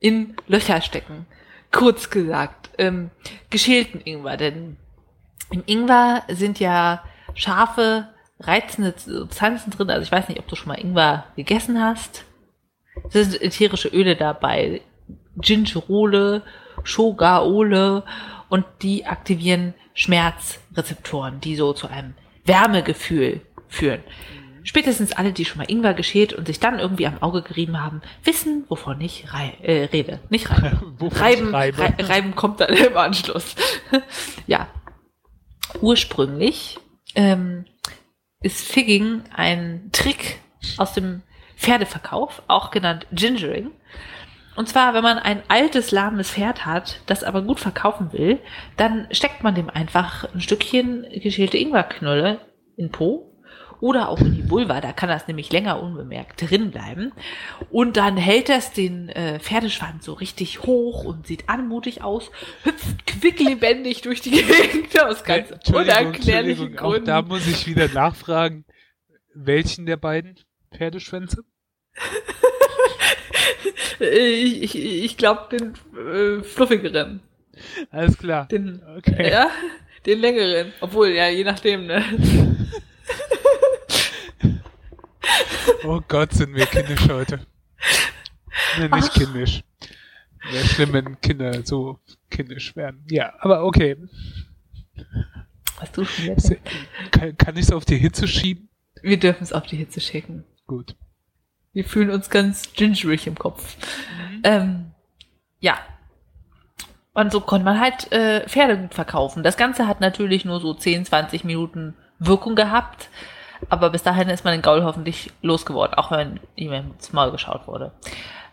in Löcher stecken. Kurz gesagt, ähm, geschälten Ingwer, denn im Ingwer sind ja scharfe, reizende Substanzen drin. Also ich weiß nicht, ob du schon mal Ingwer gegessen hast. Es sind ätherische Öle dabei, Gingerole, Shogaole und die aktivieren Schmerzrezeptoren, die so zu einem Wärmegefühl führen. Spätestens alle, die schon mal Ingwer geschält und sich dann irgendwie am Auge gerieben haben, wissen, wovon ich rei äh, rede. Nicht reiben. Reiben, reibe. rei reiben kommt dann im Anschluss. ja. Ursprünglich ähm, ist Figging ein Trick aus dem Pferdeverkauf, auch genannt Gingering. Und zwar, wenn man ein altes, lahmes Pferd hat, das aber gut verkaufen will, dann steckt man dem einfach ein Stückchen geschälte Ingwerknolle in Po oder auch in die Vulva, da kann das nämlich länger unbemerkt drin bleiben. Und dann hält das den äh, Pferdeschwanz so richtig hoch und sieht anmutig aus, hüpft quicklebendig durch die Gegend aus ganz unerklärlichen Entschuldigung, auch Gründen. da muss ich wieder nachfragen, welchen der beiden Pferdeschwänze? Ich, ich, ich glaube den äh, fluffigeren. Alles klar. Den, Okay. ja, den längeren. Obwohl, ja, je nachdem, ne? Oh Gott, sind wir kindisch heute. Nee, nicht Ach. kindisch. Wäre schlimm, wenn Kinder so kindisch wären. Ja, aber okay. Was du schon Kann, kann ich es auf die Hitze schieben? Wir dürfen es auf die Hitze schicken. Gut. Wir fühlen uns ganz gingerig im Kopf. Ähm, ja. Und so konnte man halt äh, Pferde gut verkaufen. Das Ganze hat natürlich nur so 10, 20 Minuten Wirkung gehabt. Aber bis dahin ist man den Gaul hoffentlich losgeworden, auch wenn ihm ins Maul geschaut wurde.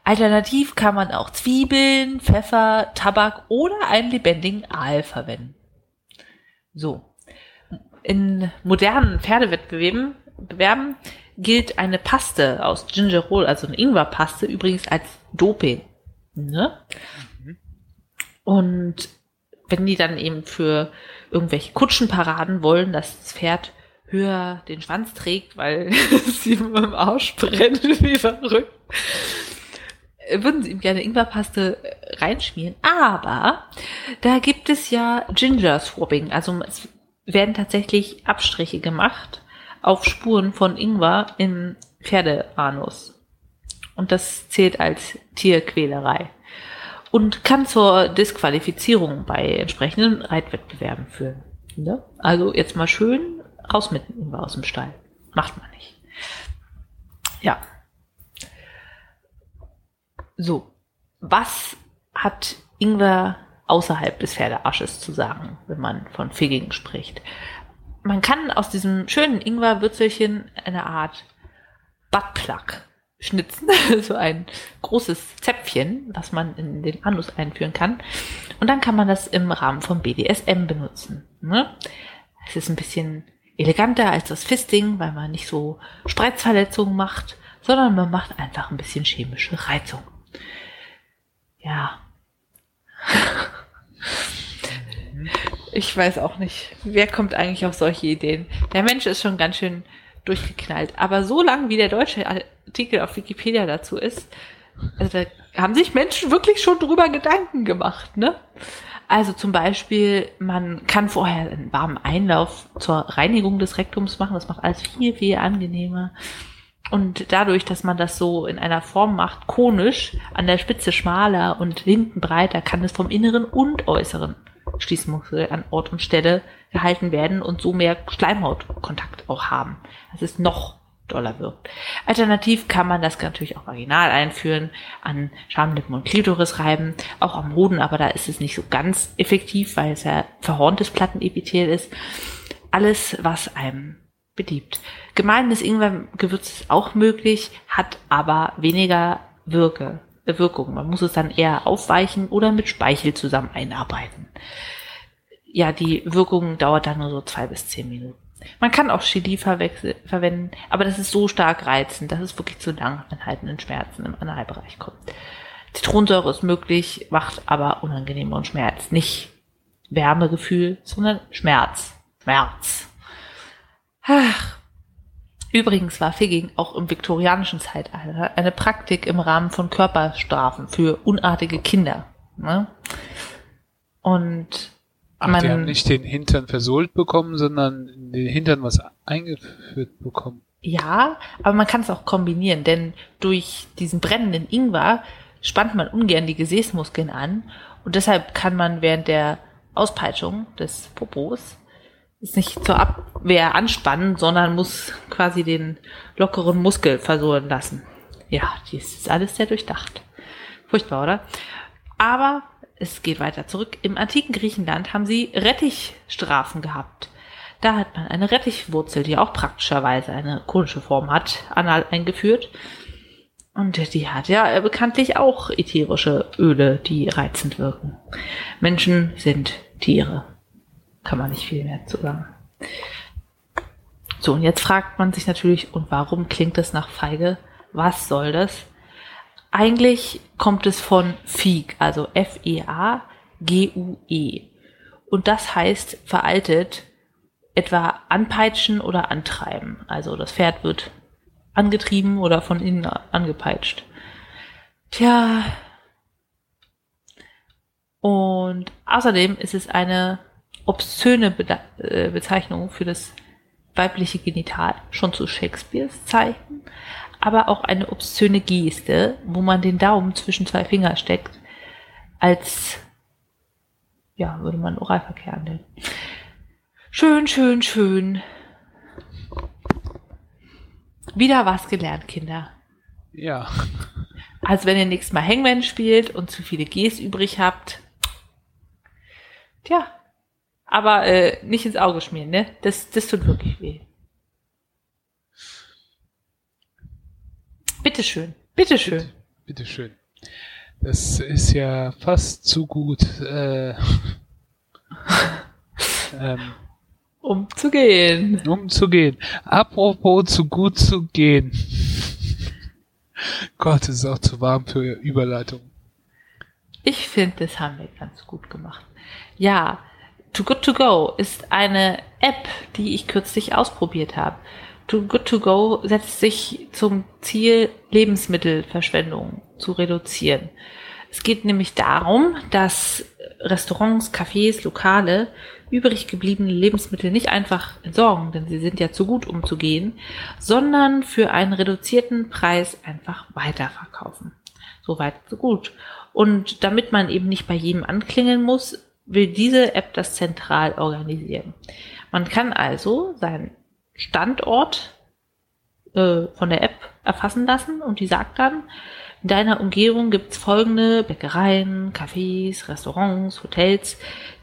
Alternativ kann man auch Zwiebeln, Pfeffer, Tabak oder einen lebendigen Aal verwenden. So. In modernen Pferdewettbewerben Bewerben gilt eine Paste aus Gingerol, also eine Ingwerpaste, übrigens als Doping. Ne? Und wenn die dann eben für irgendwelche Kutschenparaden wollen, dass das Pferd höher den Schwanz trägt, weil es ihm im Arsch brennt, wie verrückt, würden sie ihm gerne Ingwerpaste äh, reinschmieren. Aber da gibt es ja Ginger Swapping. Also es werden tatsächlich Abstriche gemacht auf Spuren von Ingwer im Pferdeanus. Und das zählt als Tierquälerei. Und kann zur Disqualifizierung bei entsprechenden Reitwettbewerben führen. Ne? Also jetzt mal schön raus mit Ingwer aus dem Stall. Macht man nicht. Ja. So. Was hat Ingwer außerhalb des Pferdeasches zu sagen, wenn man von Figging spricht? Man kann aus diesem schönen Ingwerwürzelchen eine Art Buttplug schnitzen, so ein großes Zäpfchen, was man in den Anus einführen kann. Und dann kann man das im Rahmen von BDSM benutzen. Ne? Es ist ein bisschen eleganter als das Fisting, weil man nicht so Spreizverletzungen macht, sondern man macht einfach ein bisschen chemische Reizung. Ja. Ich weiß auch nicht. Wer kommt eigentlich auf solche Ideen? Der Mensch ist schon ganz schön durchgeknallt. Aber so lang, wie der deutsche Artikel auf Wikipedia dazu ist, also da haben sich Menschen wirklich schon drüber Gedanken gemacht, ne? Also zum Beispiel, man kann vorher einen warmen Einlauf zur Reinigung des Rektums machen. Das macht alles viel, viel angenehmer. Und dadurch, dass man das so in einer Form macht, konisch, an der Spitze schmaler und hinten breiter, kann es vom inneren und äußeren Schließmuskel an Ort und Stelle gehalten werden und so mehr Schleimhautkontakt auch haben. Das ist noch doller wirkt. Alternativ kann man das natürlich auch vaginal einführen, an Schamlippen und Klitoris reiben, auch am Hoden, aber da ist es nicht so ganz effektiv, weil es ja verhorntes Plattenepithel ist. Alles, was einem beliebt. Gemahlenes Ingwergewürz ist auch möglich, hat aber weniger Wirke, Wirkung. Man muss es dann eher aufweichen oder mit Speichel zusammen einarbeiten. Ja, die Wirkung dauert dann nur so zwei bis zehn Minuten. Man kann auch Chili verwenden, aber das ist so stark reizend, dass es wirklich zu langanhaltenden Schmerzen im Analbereich kommt. Zitronensäure ist möglich, macht aber unangenehmer und Schmerz. Nicht Wärmegefühl, sondern Schmerz. Schmerz. Ach. Übrigens war Figging auch im viktorianischen Zeitalter eine Praktik im Rahmen von Körperstrafen für unartige Kinder. Ne? Und Ach, man, die haben nicht den Hintern versohlt bekommen, sondern den Hintern was eingeführt bekommen. Ja, aber man kann es auch kombinieren, denn durch diesen brennenden Ingwer spannt man ungern die Gesäßmuskeln an und deshalb kann man während der Auspeitschung des Popos ist nicht zur Abwehr anspannen, sondern muss quasi den lockeren Muskel versohlen lassen. Ja, dies ist alles sehr durchdacht. Furchtbar, oder? Aber es geht weiter zurück. Im antiken Griechenland haben sie Rettichstrafen gehabt. Da hat man eine Rettichwurzel, die auch praktischerweise eine konische Form hat, anal eingeführt. Und die hat ja bekanntlich auch ätherische Öle, die reizend wirken. Menschen sind Tiere. Kann man nicht viel mehr zu sagen. So, und jetzt fragt man sich natürlich, und warum klingt es nach Feige? Was soll das? Eigentlich kommt es von Feig, also F-E-A-G-U-E. -E. Und das heißt veraltet etwa anpeitschen oder antreiben. Also das Pferd wird angetrieben oder von innen angepeitscht. Tja. Und außerdem ist es eine obszöne Be äh, Bezeichnung für das weibliche Genital, schon zu Shakespeares Zeichen aber auch eine obszöne Geste, wo man den Daumen zwischen zwei Finger steckt, als, ja, würde man Oralverkehr handeln. Schön, schön, schön. Wieder was gelernt, Kinder. Ja. Also wenn ihr nächstes Mal Hangman spielt und zu viele Gs übrig habt, tja, aber äh, nicht ins Auge schmieren, ne? Das, das tut wirklich weh. Bitteschön. Bitteschön. Bitte, bitteschön. Das ist ja fast zu gut. Äh, ähm, um zu gehen. Um zu gehen. Apropos zu gut zu gehen. Gott, es ist auch zu warm für Überleitung. Ich finde, das haben wir ganz gut gemacht. Ja, Too Good To Go ist eine App, die ich kürzlich ausprobiert habe. Too Good To Go setzt sich zum Ziel, Lebensmittelverschwendung zu reduzieren. Es geht nämlich darum, dass Restaurants, Cafés, Lokale übrig gebliebene Lebensmittel nicht einfach entsorgen, denn sie sind ja zu gut, um zu gehen, sondern für einen reduzierten Preis einfach weiterverkaufen. Soweit, so gut. Und damit man eben nicht bei jedem anklingeln muss, will diese App das zentral organisieren. Man kann also seinen Standort äh, von der App erfassen lassen und die sagt dann, in deiner Umgebung gibt's folgende Bäckereien, Cafés, Restaurants, Hotels,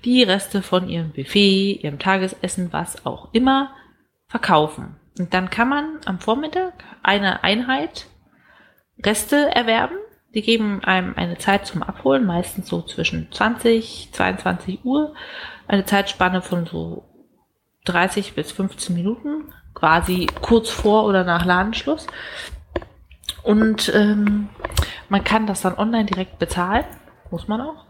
die Reste von ihrem Buffet, ihrem Tagesessen, was auch immer, verkaufen. Und dann kann man am Vormittag eine Einheit Reste erwerben. Die geben einem eine Zeit zum Abholen, meistens so zwischen 20, 22 Uhr. Eine Zeitspanne von so 30 bis 15 Minuten, quasi kurz vor oder nach Ladenschluss. Und ähm, man kann das dann online direkt bezahlen, muss man auch.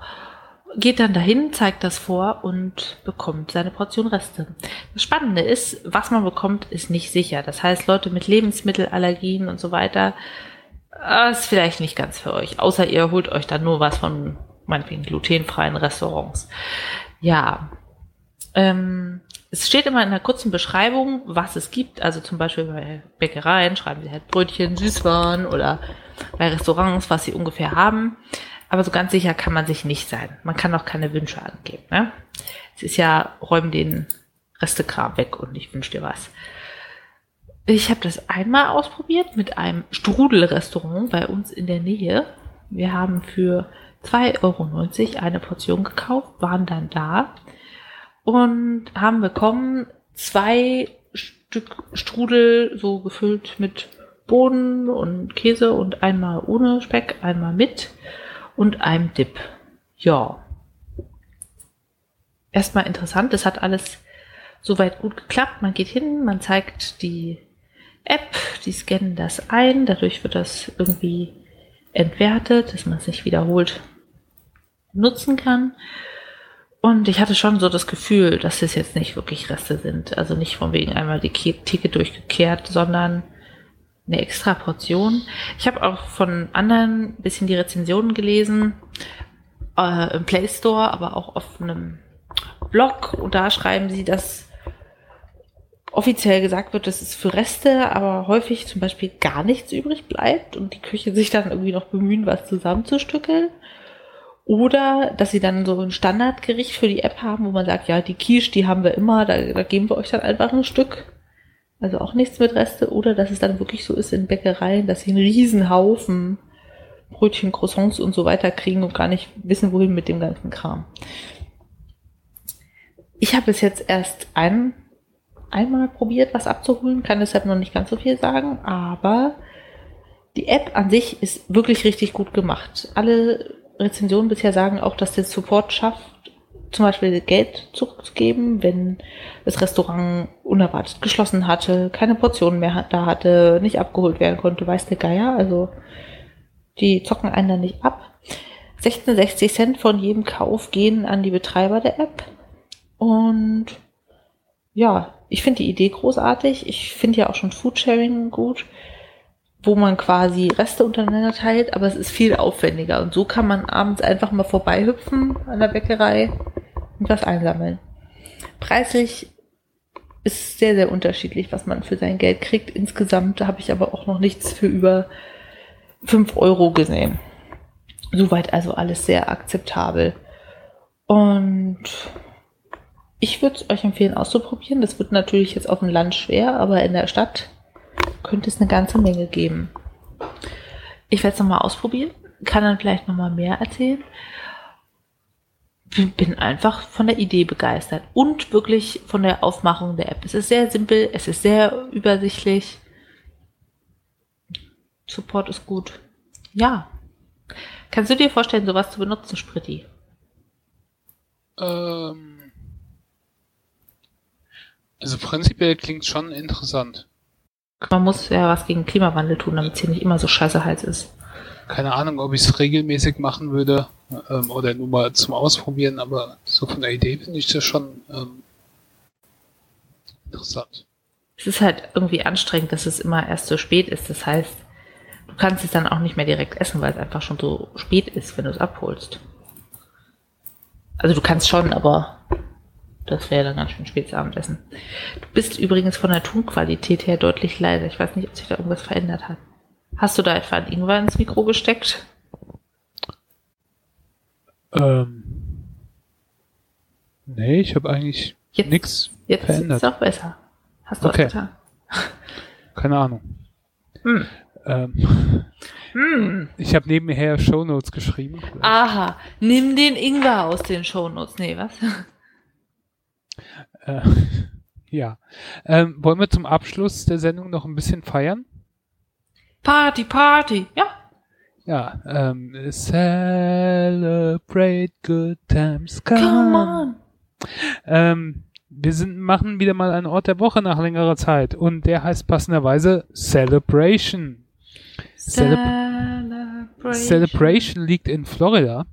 geht dann dahin, zeigt das vor und bekommt seine Portion Reste. Das Spannende ist, was man bekommt, ist nicht sicher. Das heißt, Leute mit Lebensmittelallergien und so weiter, äh, ist vielleicht nicht ganz für euch. Außer ihr holt euch dann nur was von meinetwegen glutenfreien Restaurants. Ja. Ähm, es steht immer in einer kurzen Beschreibung, was es gibt. Also zum Beispiel bei Bäckereien schreiben sie halt Brötchen, Süßwaren oder bei Restaurants, was sie ungefähr haben. Aber so ganz sicher kann man sich nicht sein. Man kann auch keine Wünsche angeben. Ne? Es ist ja, räum den Restekram weg und ich wünsche dir was. Ich habe das einmal ausprobiert mit einem Strudelrestaurant bei uns in der Nähe. Wir haben für 2,90 Euro eine Portion gekauft, waren dann da und haben bekommen zwei Stück Strudel, so gefüllt mit Bohnen und Käse und einmal ohne Speck, einmal mit und einem Dip. Ja. Erstmal interessant, das hat alles soweit gut geklappt. Man geht hin, man zeigt die App, die scannen das ein, dadurch wird das irgendwie entwertet, dass man es nicht wiederholt nutzen kann. Und ich hatte schon so das Gefühl, dass es jetzt nicht wirklich Reste sind. Also nicht von wegen einmal die Theke durchgekehrt, sondern eine extra Portion. Ich habe auch von anderen ein bisschen die Rezensionen gelesen, äh, im Play Store, aber auch auf einem Blog. Und da schreiben sie, dass offiziell gesagt wird, dass es für Reste, aber häufig zum Beispiel gar nichts übrig bleibt und die Küche sich dann irgendwie noch bemühen, was zusammenzustückeln. Oder dass sie dann so ein Standardgericht für die App haben, wo man sagt, ja, die Quiche, die haben wir immer, da, da geben wir euch dann einfach ein Stück. Also auch nichts mit Reste. Oder dass es dann wirklich so ist in Bäckereien, dass sie einen riesen Haufen Brötchen, Croissants und so weiter kriegen und gar nicht wissen, wohin mit dem ganzen Kram. Ich habe bis jetzt erst ein, einmal probiert, was abzuholen, kann deshalb noch nicht ganz so viel sagen, aber die App an sich ist wirklich richtig gut gemacht. Alle Rezensionen bisher sagen auch, dass der Support schafft, zum Beispiel Geld zurückzugeben, wenn das Restaurant unerwartet geschlossen hatte, keine Portionen mehr da hatte, nicht abgeholt werden konnte, weiß der Geier. Also die zocken einen dann nicht ab. 66 Cent von jedem Kauf gehen an die Betreiber der App. Und ja, ich finde die Idee großartig. Ich finde ja auch schon Foodsharing gut wo man quasi Reste untereinander teilt, aber es ist viel aufwendiger. Und so kann man abends einfach mal vorbeihüpfen an der Bäckerei und was einsammeln. Preislich ist sehr, sehr unterschiedlich, was man für sein Geld kriegt. Insgesamt habe ich aber auch noch nichts für über 5 Euro gesehen. Soweit also alles sehr akzeptabel. Und ich würde es euch empfehlen auszuprobieren. Das wird natürlich jetzt auf dem Land schwer, aber in der Stadt könnte es eine ganze Menge geben. Ich werde es nochmal ausprobieren, kann dann vielleicht nochmal mehr erzählen. Bin einfach von der Idee begeistert und wirklich von der Aufmachung der App. Es ist sehr simpel, es ist sehr übersichtlich. Support ist gut. Ja. Kannst du dir vorstellen, sowas zu benutzen, Spritti? Ähm, also prinzipiell klingt schon interessant. Man muss ja was gegen Klimawandel tun, damit es hier nicht immer so scheiße heiß ist. Keine Ahnung, ob ich es regelmäßig machen würde ähm, oder nur mal zum Ausprobieren, aber so von der Idee finde ich das schon ähm, interessant. Es ist halt irgendwie anstrengend, dass es immer erst so spät ist. Das heißt, du kannst es dann auch nicht mehr direkt essen, weil es einfach schon so spät ist, wenn du es abholst. Also du kannst schon, aber das wäre dann ganz schön spätes Abendessen. Du bist übrigens von der Tonqualität her deutlich leiser. Ich weiß nicht, ob sich da irgendwas verändert hat. Hast du da etwa ein Ingwer ins Mikro gesteckt? Ähm. Nee, ich habe eigentlich nichts verändert. Jetzt ist es auch besser. Hast du okay. was getan? Keine Ahnung. Hm. Ähm, hm. Ich habe nebenher Shownotes geschrieben. Aha, nimm den Ingwer aus den Shownotes. Nee, was? Äh, ja. Ähm, wollen wir zum Abschluss der Sendung noch ein bisschen feiern? Party, Party, ja. Ja, ähm, celebrate good times, come, come on. Ähm, wir sind, machen wieder mal einen Ort der Woche nach längerer Zeit und der heißt passenderweise Celebration. Celebration, Celebration liegt in Florida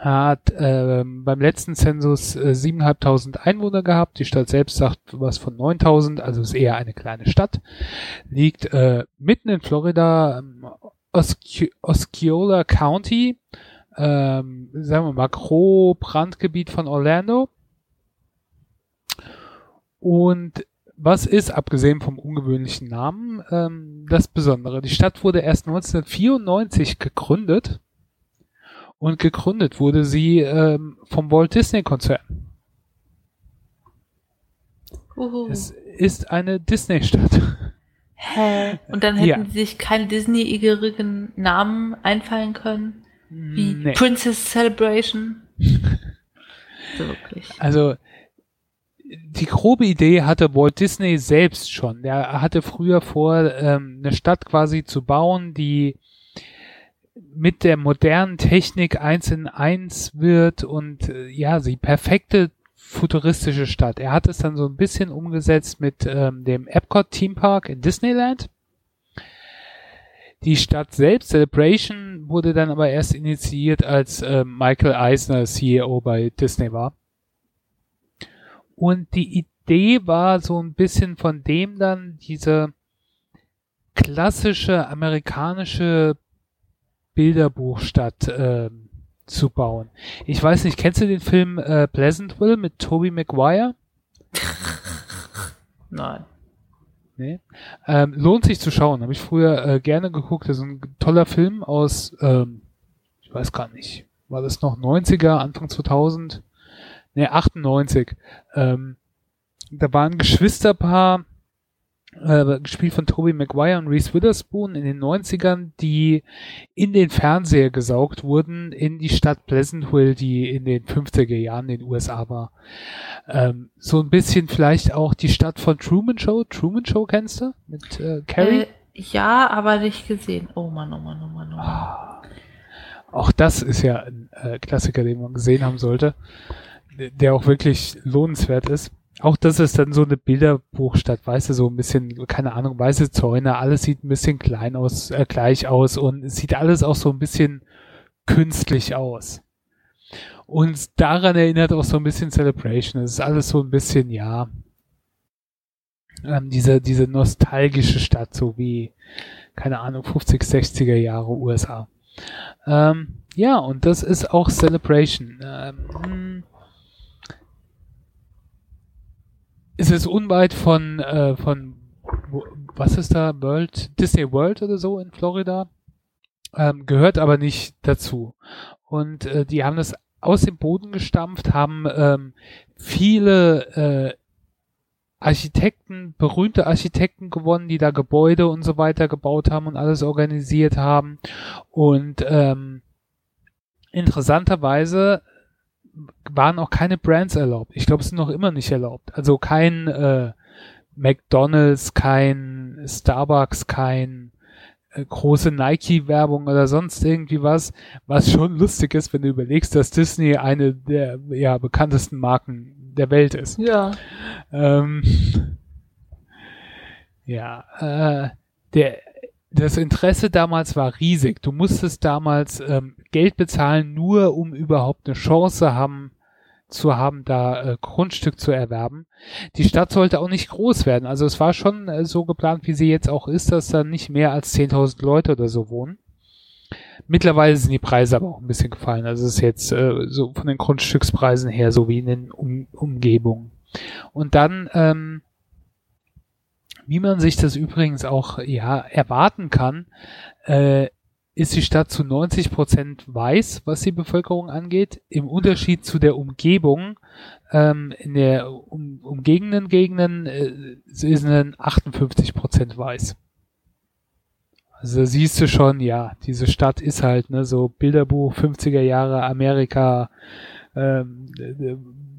hat äh, beim letzten Zensus äh, 7.500 Einwohner gehabt. Die Stadt selbst sagt was von 9.000, also ist eher eine kleine Stadt. Liegt äh, mitten in Florida, ähm, Osce Osceola County, ähm, sagen wir mal Gro-Brandgebiet von Orlando. Und was ist, abgesehen vom ungewöhnlichen Namen, ähm, das Besondere? Die Stadt wurde erst 1994 gegründet und gegründet wurde sie ähm, vom Walt Disney Konzern. Uhu. Es ist eine Disney-Stadt. Hä? Und dann hätten Ja. sie sich keine Disney-igerigen Namen einfallen können? Wie Nee. Princess Celebration? so wirklich. Also die grobe Idee hatte Walt Disney selbst schon. Der hatte früher vor, ähm, eine Stadt quasi zu bauen, die mit der modernen Technik eins in eins wird und äh, ja, die perfekte futuristische Stadt. Er hat es dann so ein bisschen umgesetzt mit ähm, dem Epcot Theme Park in Disneyland. Die Stadt selbst, Celebration, wurde dann aber erst initiiert, als ähm, Michael Eisner CEO bei Disney war. Und die Idee war so ein bisschen von dem dann diese klassische amerikanische Bilderbuchstadt ähm, zu bauen. Ich weiß nicht, kennst du den Film äh, Pleasantville mit Tobey Maguire? Nein. Nee. Ähm, lohnt sich zu schauen. Habe ich früher äh, gerne geguckt. Das ist ein toller Film aus, ähm, ich weiß gar nicht, war das noch 90er, Anfang 2000? Nee, 98. Ähm, da war ein Geschwisterpaar, äh, gespielt von Tobey Maguire und Reese Witherspoon in den 90ern, die in den Fernseher gesaugt wurden in die Stadt Pleasantville, die in den 50er Jahren in den USA war. Ähm, so ein bisschen vielleicht auch die Stadt von Truman Show. Truman Show kennst du? Mit äh, Carrie? Äh, ja, aber nicht gesehen. Oh Mann, oh Mann, oh Mann, oh Mann. Ah. Auch das ist ja ein äh, Klassiker, den man gesehen haben sollte, der- der auch wirklich lohnenswert ist. Auch das ist dann so eine Bilderbuchstadt, weißt du, so ein bisschen, keine Ahnung, weiße Zäune, alles sieht ein bisschen klein aus, äh, gleich aus und es sieht alles auch so ein bisschen künstlich aus. Und daran erinnert auch so ein bisschen Celebration. Es ist alles so ein bisschen, ja, ähm, diese, diese nostalgische Stadt, so wie, keine Ahnung, 50, 60er Jahre USA. Ähm, ja, und das ist auch Celebration. Ähm, es ist unweit von, äh, von, was ist da, World, Disney World oder so in Florida. Ähm, gehört aber nicht dazu. Und äh, die haben das aus dem Boden gestampft, haben ähm, viele äh, Architekten, berühmte Architekten gewonnen, die da Gebäude und so weiter gebaut haben und alles organisiert haben. Und ähm, interessanterweise waren auch keine Brands erlaubt. Ich glaube, es sind noch immer nicht erlaubt. Also kein äh, McDonald's, kein Starbucks, kein äh, große Nike-Werbung oder sonst irgendwie was, was schon lustig ist, wenn du überlegst, dass Disney eine der ja, bekanntesten Marken der Welt ist. Ja. Ähm, ja, äh, der, das Interesse damals war riesig. Du musstest damals ähm, Geld bezahlen, nur um überhaupt eine Chance haben, zu haben, da äh, Grundstück zu erwerben. Die Stadt sollte auch nicht groß werden. Also es war schon äh, so geplant, wie sie jetzt auch ist, dass da nicht mehr als 10.000 Leute oder so wohnen. Mittlerweile sind die Preise aber auch ein bisschen gefallen. Also es ist jetzt äh, so von den Grundstückspreisen her so wie in den um Umgebungen. Und dann, ähm, wie man sich das übrigens auch ja erwarten kann, äh, ist die Stadt zu 90 Prozent weiß, was die Bevölkerung angeht, im Unterschied zu der Umgebung. Ähm, in der um, umgegenden Gegenden äh, sind dann 58 Prozent weiß. Also siehst du schon, ja, diese Stadt ist halt ne so Bilderbuch 50er Jahre Amerika ähm, äh,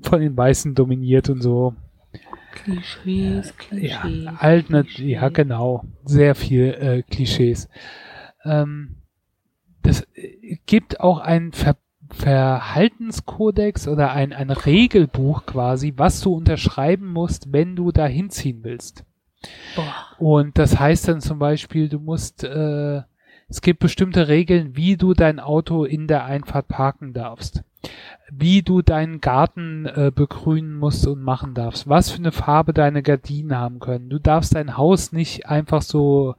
von den Weißen dominiert und so. Klischees, Klischees. Ja, alt, Klischees. ja genau, sehr viel äh, Klischees. Ähm, das äh, gibt auch ein Ver Verhaltenskodex oder ein, ein Regelbuch quasi, was du unterschreiben musst, wenn du da hinziehen willst. Boah. Und das heißt dann zum Beispiel, du musst, äh, es gibt bestimmte Regeln, wie du dein Auto in der Einfahrt parken darfst. wie du deinen Garten äh, begrünen musst und machen darfst, was für eine Farbe deine Gardinen haben können. Du darfst dein Haus nicht einfach so,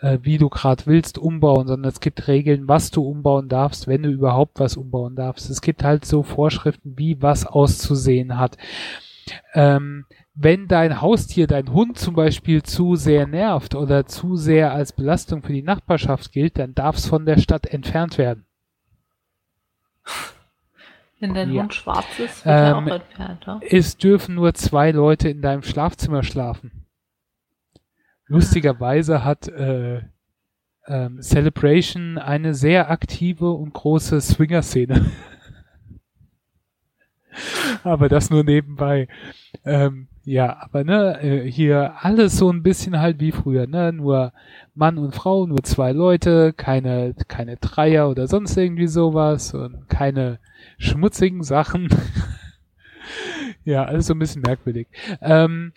äh, wie du gerade willst, umbauen, sondern es gibt Regeln, was du umbauen darfst, wenn du überhaupt was umbauen darfst. Es gibt halt so Vorschriften, wie was auszusehen hat. Ähm, wenn dein Haustier, dein Hund zum Beispiel zu sehr nervt oder zu sehr als Belastung für die Nachbarschaft gilt, dann darf es von der Stadt entfernt werden. Wenn dein Ja. Hund schwarz ist, wird Ähm, er auch entfernt. Ja? Es dürfen nur zwei Leute in deinem Schlafzimmer schlafen. Lustigerweise hat äh, ähm, Celebration eine sehr aktive und große Swinger-Szene. aber das nur nebenbei. Ähm, ja, aber ne, äh, hier alles so ein bisschen halt wie früher, ne? Nur Mann und Frau, nur zwei Leute, keine, keine Dreier oder sonst irgendwie sowas und keine schmutzigen Sachen. ja, alles so ein bisschen merkwürdig. Ähm,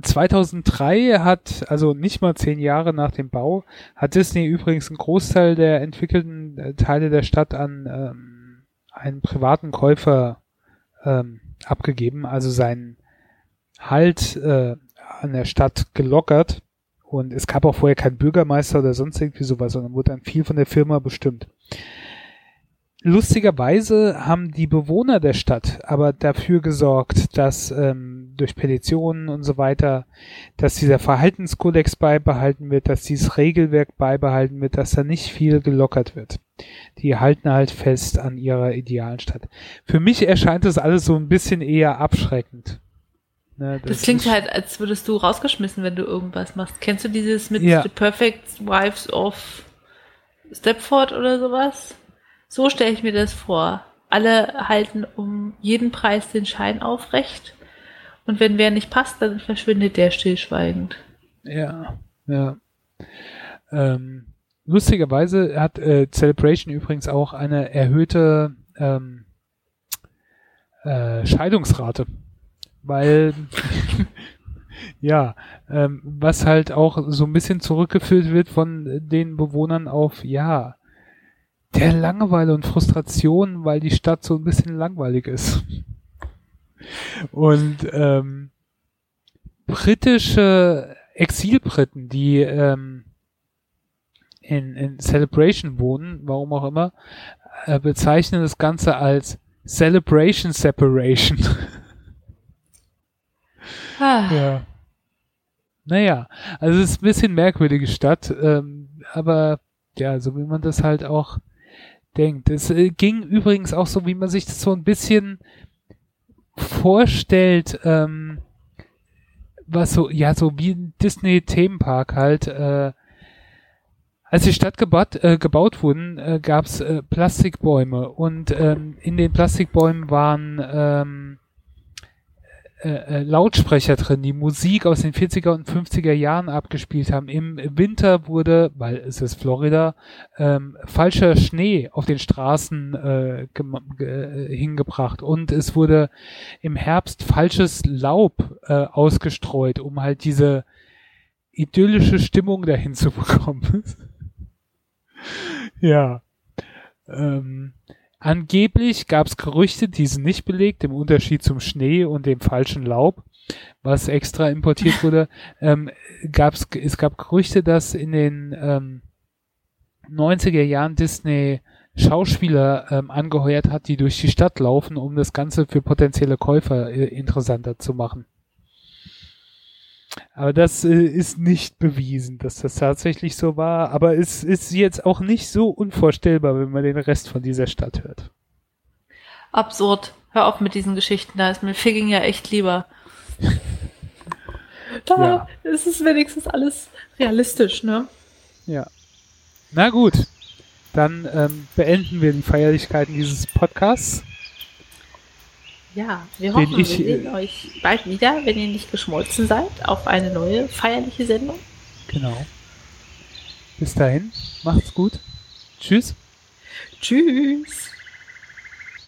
2003 hat, also nicht mal zehn Jahre nach dem Bau, hat Disney übrigens einen Großteil der entwickelten äh, Teile der Stadt an ähm, einen privaten Käufer ähm, abgegeben, also seinen Halt äh, an der Stadt gelockert. Und es gab auch vorher keinen Bürgermeister oder sonst irgendwie sowas, sondern wurde dann viel von der Firma bestimmt. Lustigerweise haben die Bewohner der Stadt aber dafür gesorgt, dass ähm, durch Petitionen und so weiter, dass dieser Verhaltenskodex beibehalten wird, dass dieses Regelwerk beibehalten wird, dass da nicht viel gelockert wird. Die halten halt fest an ihrer idealen Stadt. Für mich erscheint das alles so ein bisschen eher abschreckend. Ne, Das, klingt ist- halt, als würdest du rausgeschmissen, wenn du irgendwas machst. Kennst du dieses mit Ja. The Perfect Wives of Stepford oder sowas? So stelle ich mir das vor. Alle halten um jeden Preis den Schein aufrecht. Und wenn wer nicht passt, dann verschwindet der stillschweigend. Ja, ja. Ähm, lustigerweise hat äh, Celebration übrigens auch eine erhöhte ähm, äh, Scheidungsrate, weil ja, ähm, was halt auch so ein bisschen zurückgeführt wird von den Bewohnern auf ja der Langeweile und Frustration, weil die Stadt so ein bisschen langweilig ist. Und ähm, britische Exilbriten, die ähm, in, in Celebration wohnen, warum auch immer, äh, bezeichnen das Ganze als Celebration Separation. Ah, ja. Naja, also es ist ein bisschen merkwürdige Stadt, ähm, aber ja, so wie man das halt auch denkt. Es äh, ging übrigens auch so, wie man sich das so ein bisschen vorstellt, ähm, was so, ja, so wie ein Disney-Themenpark halt, äh, als die Stadt gebaut, äh, gebaut wurden, äh, gab es äh, Plastikbäume und ähm, in den Plastikbäumen waren ähm, äh, äh, Lautsprecher drin, die Musik aus den 40er und 50er Jahren abgespielt haben. Im Winter wurde, weil es ist Florida, ähm, falscher Schnee auf den Straßen äh, äh, hingebracht und es wurde im Herbst falsches Laub äh, ausgestreut, um halt diese idyllische Stimmung dahin zu bekommen. ja. Ähm, Angeblich gab es Gerüchte, die sind nicht belegt, im Unterschied zum Schnee und dem falschen Laub, was extra importiert wurde. ähm, gab's, es gab Gerüchte, dass in den ähm, 90er Jahren Disney Schauspieler ähm, angeheuert hat, die durch die Stadt laufen, um das Ganze für potenzielle Käufer äh, interessanter zu machen. Aber das äh, ist nicht bewiesen, dass das tatsächlich so war. Aber es ist jetzt auch nicht so unvorstellbar, wenn man den Rest von dieser Stadt hört. absurd. Hör auf mit diesen Geschichten, da ist mir Figging ja echt lieber. Da Ja. ist es wenigstens alles realistisch, ne? Ja. Na gut, dann ähm, beenden wir die Feierlichkeiten dieses Podcasts. Ja, wir hoffen, ich, wir sehen äh, euch bald wieder, wenn ihr nicht geschmolzen seid, auf eine neue feierliche Sendung. Genau. Bis dahin, macht's gut. Tschüss. Tschüss.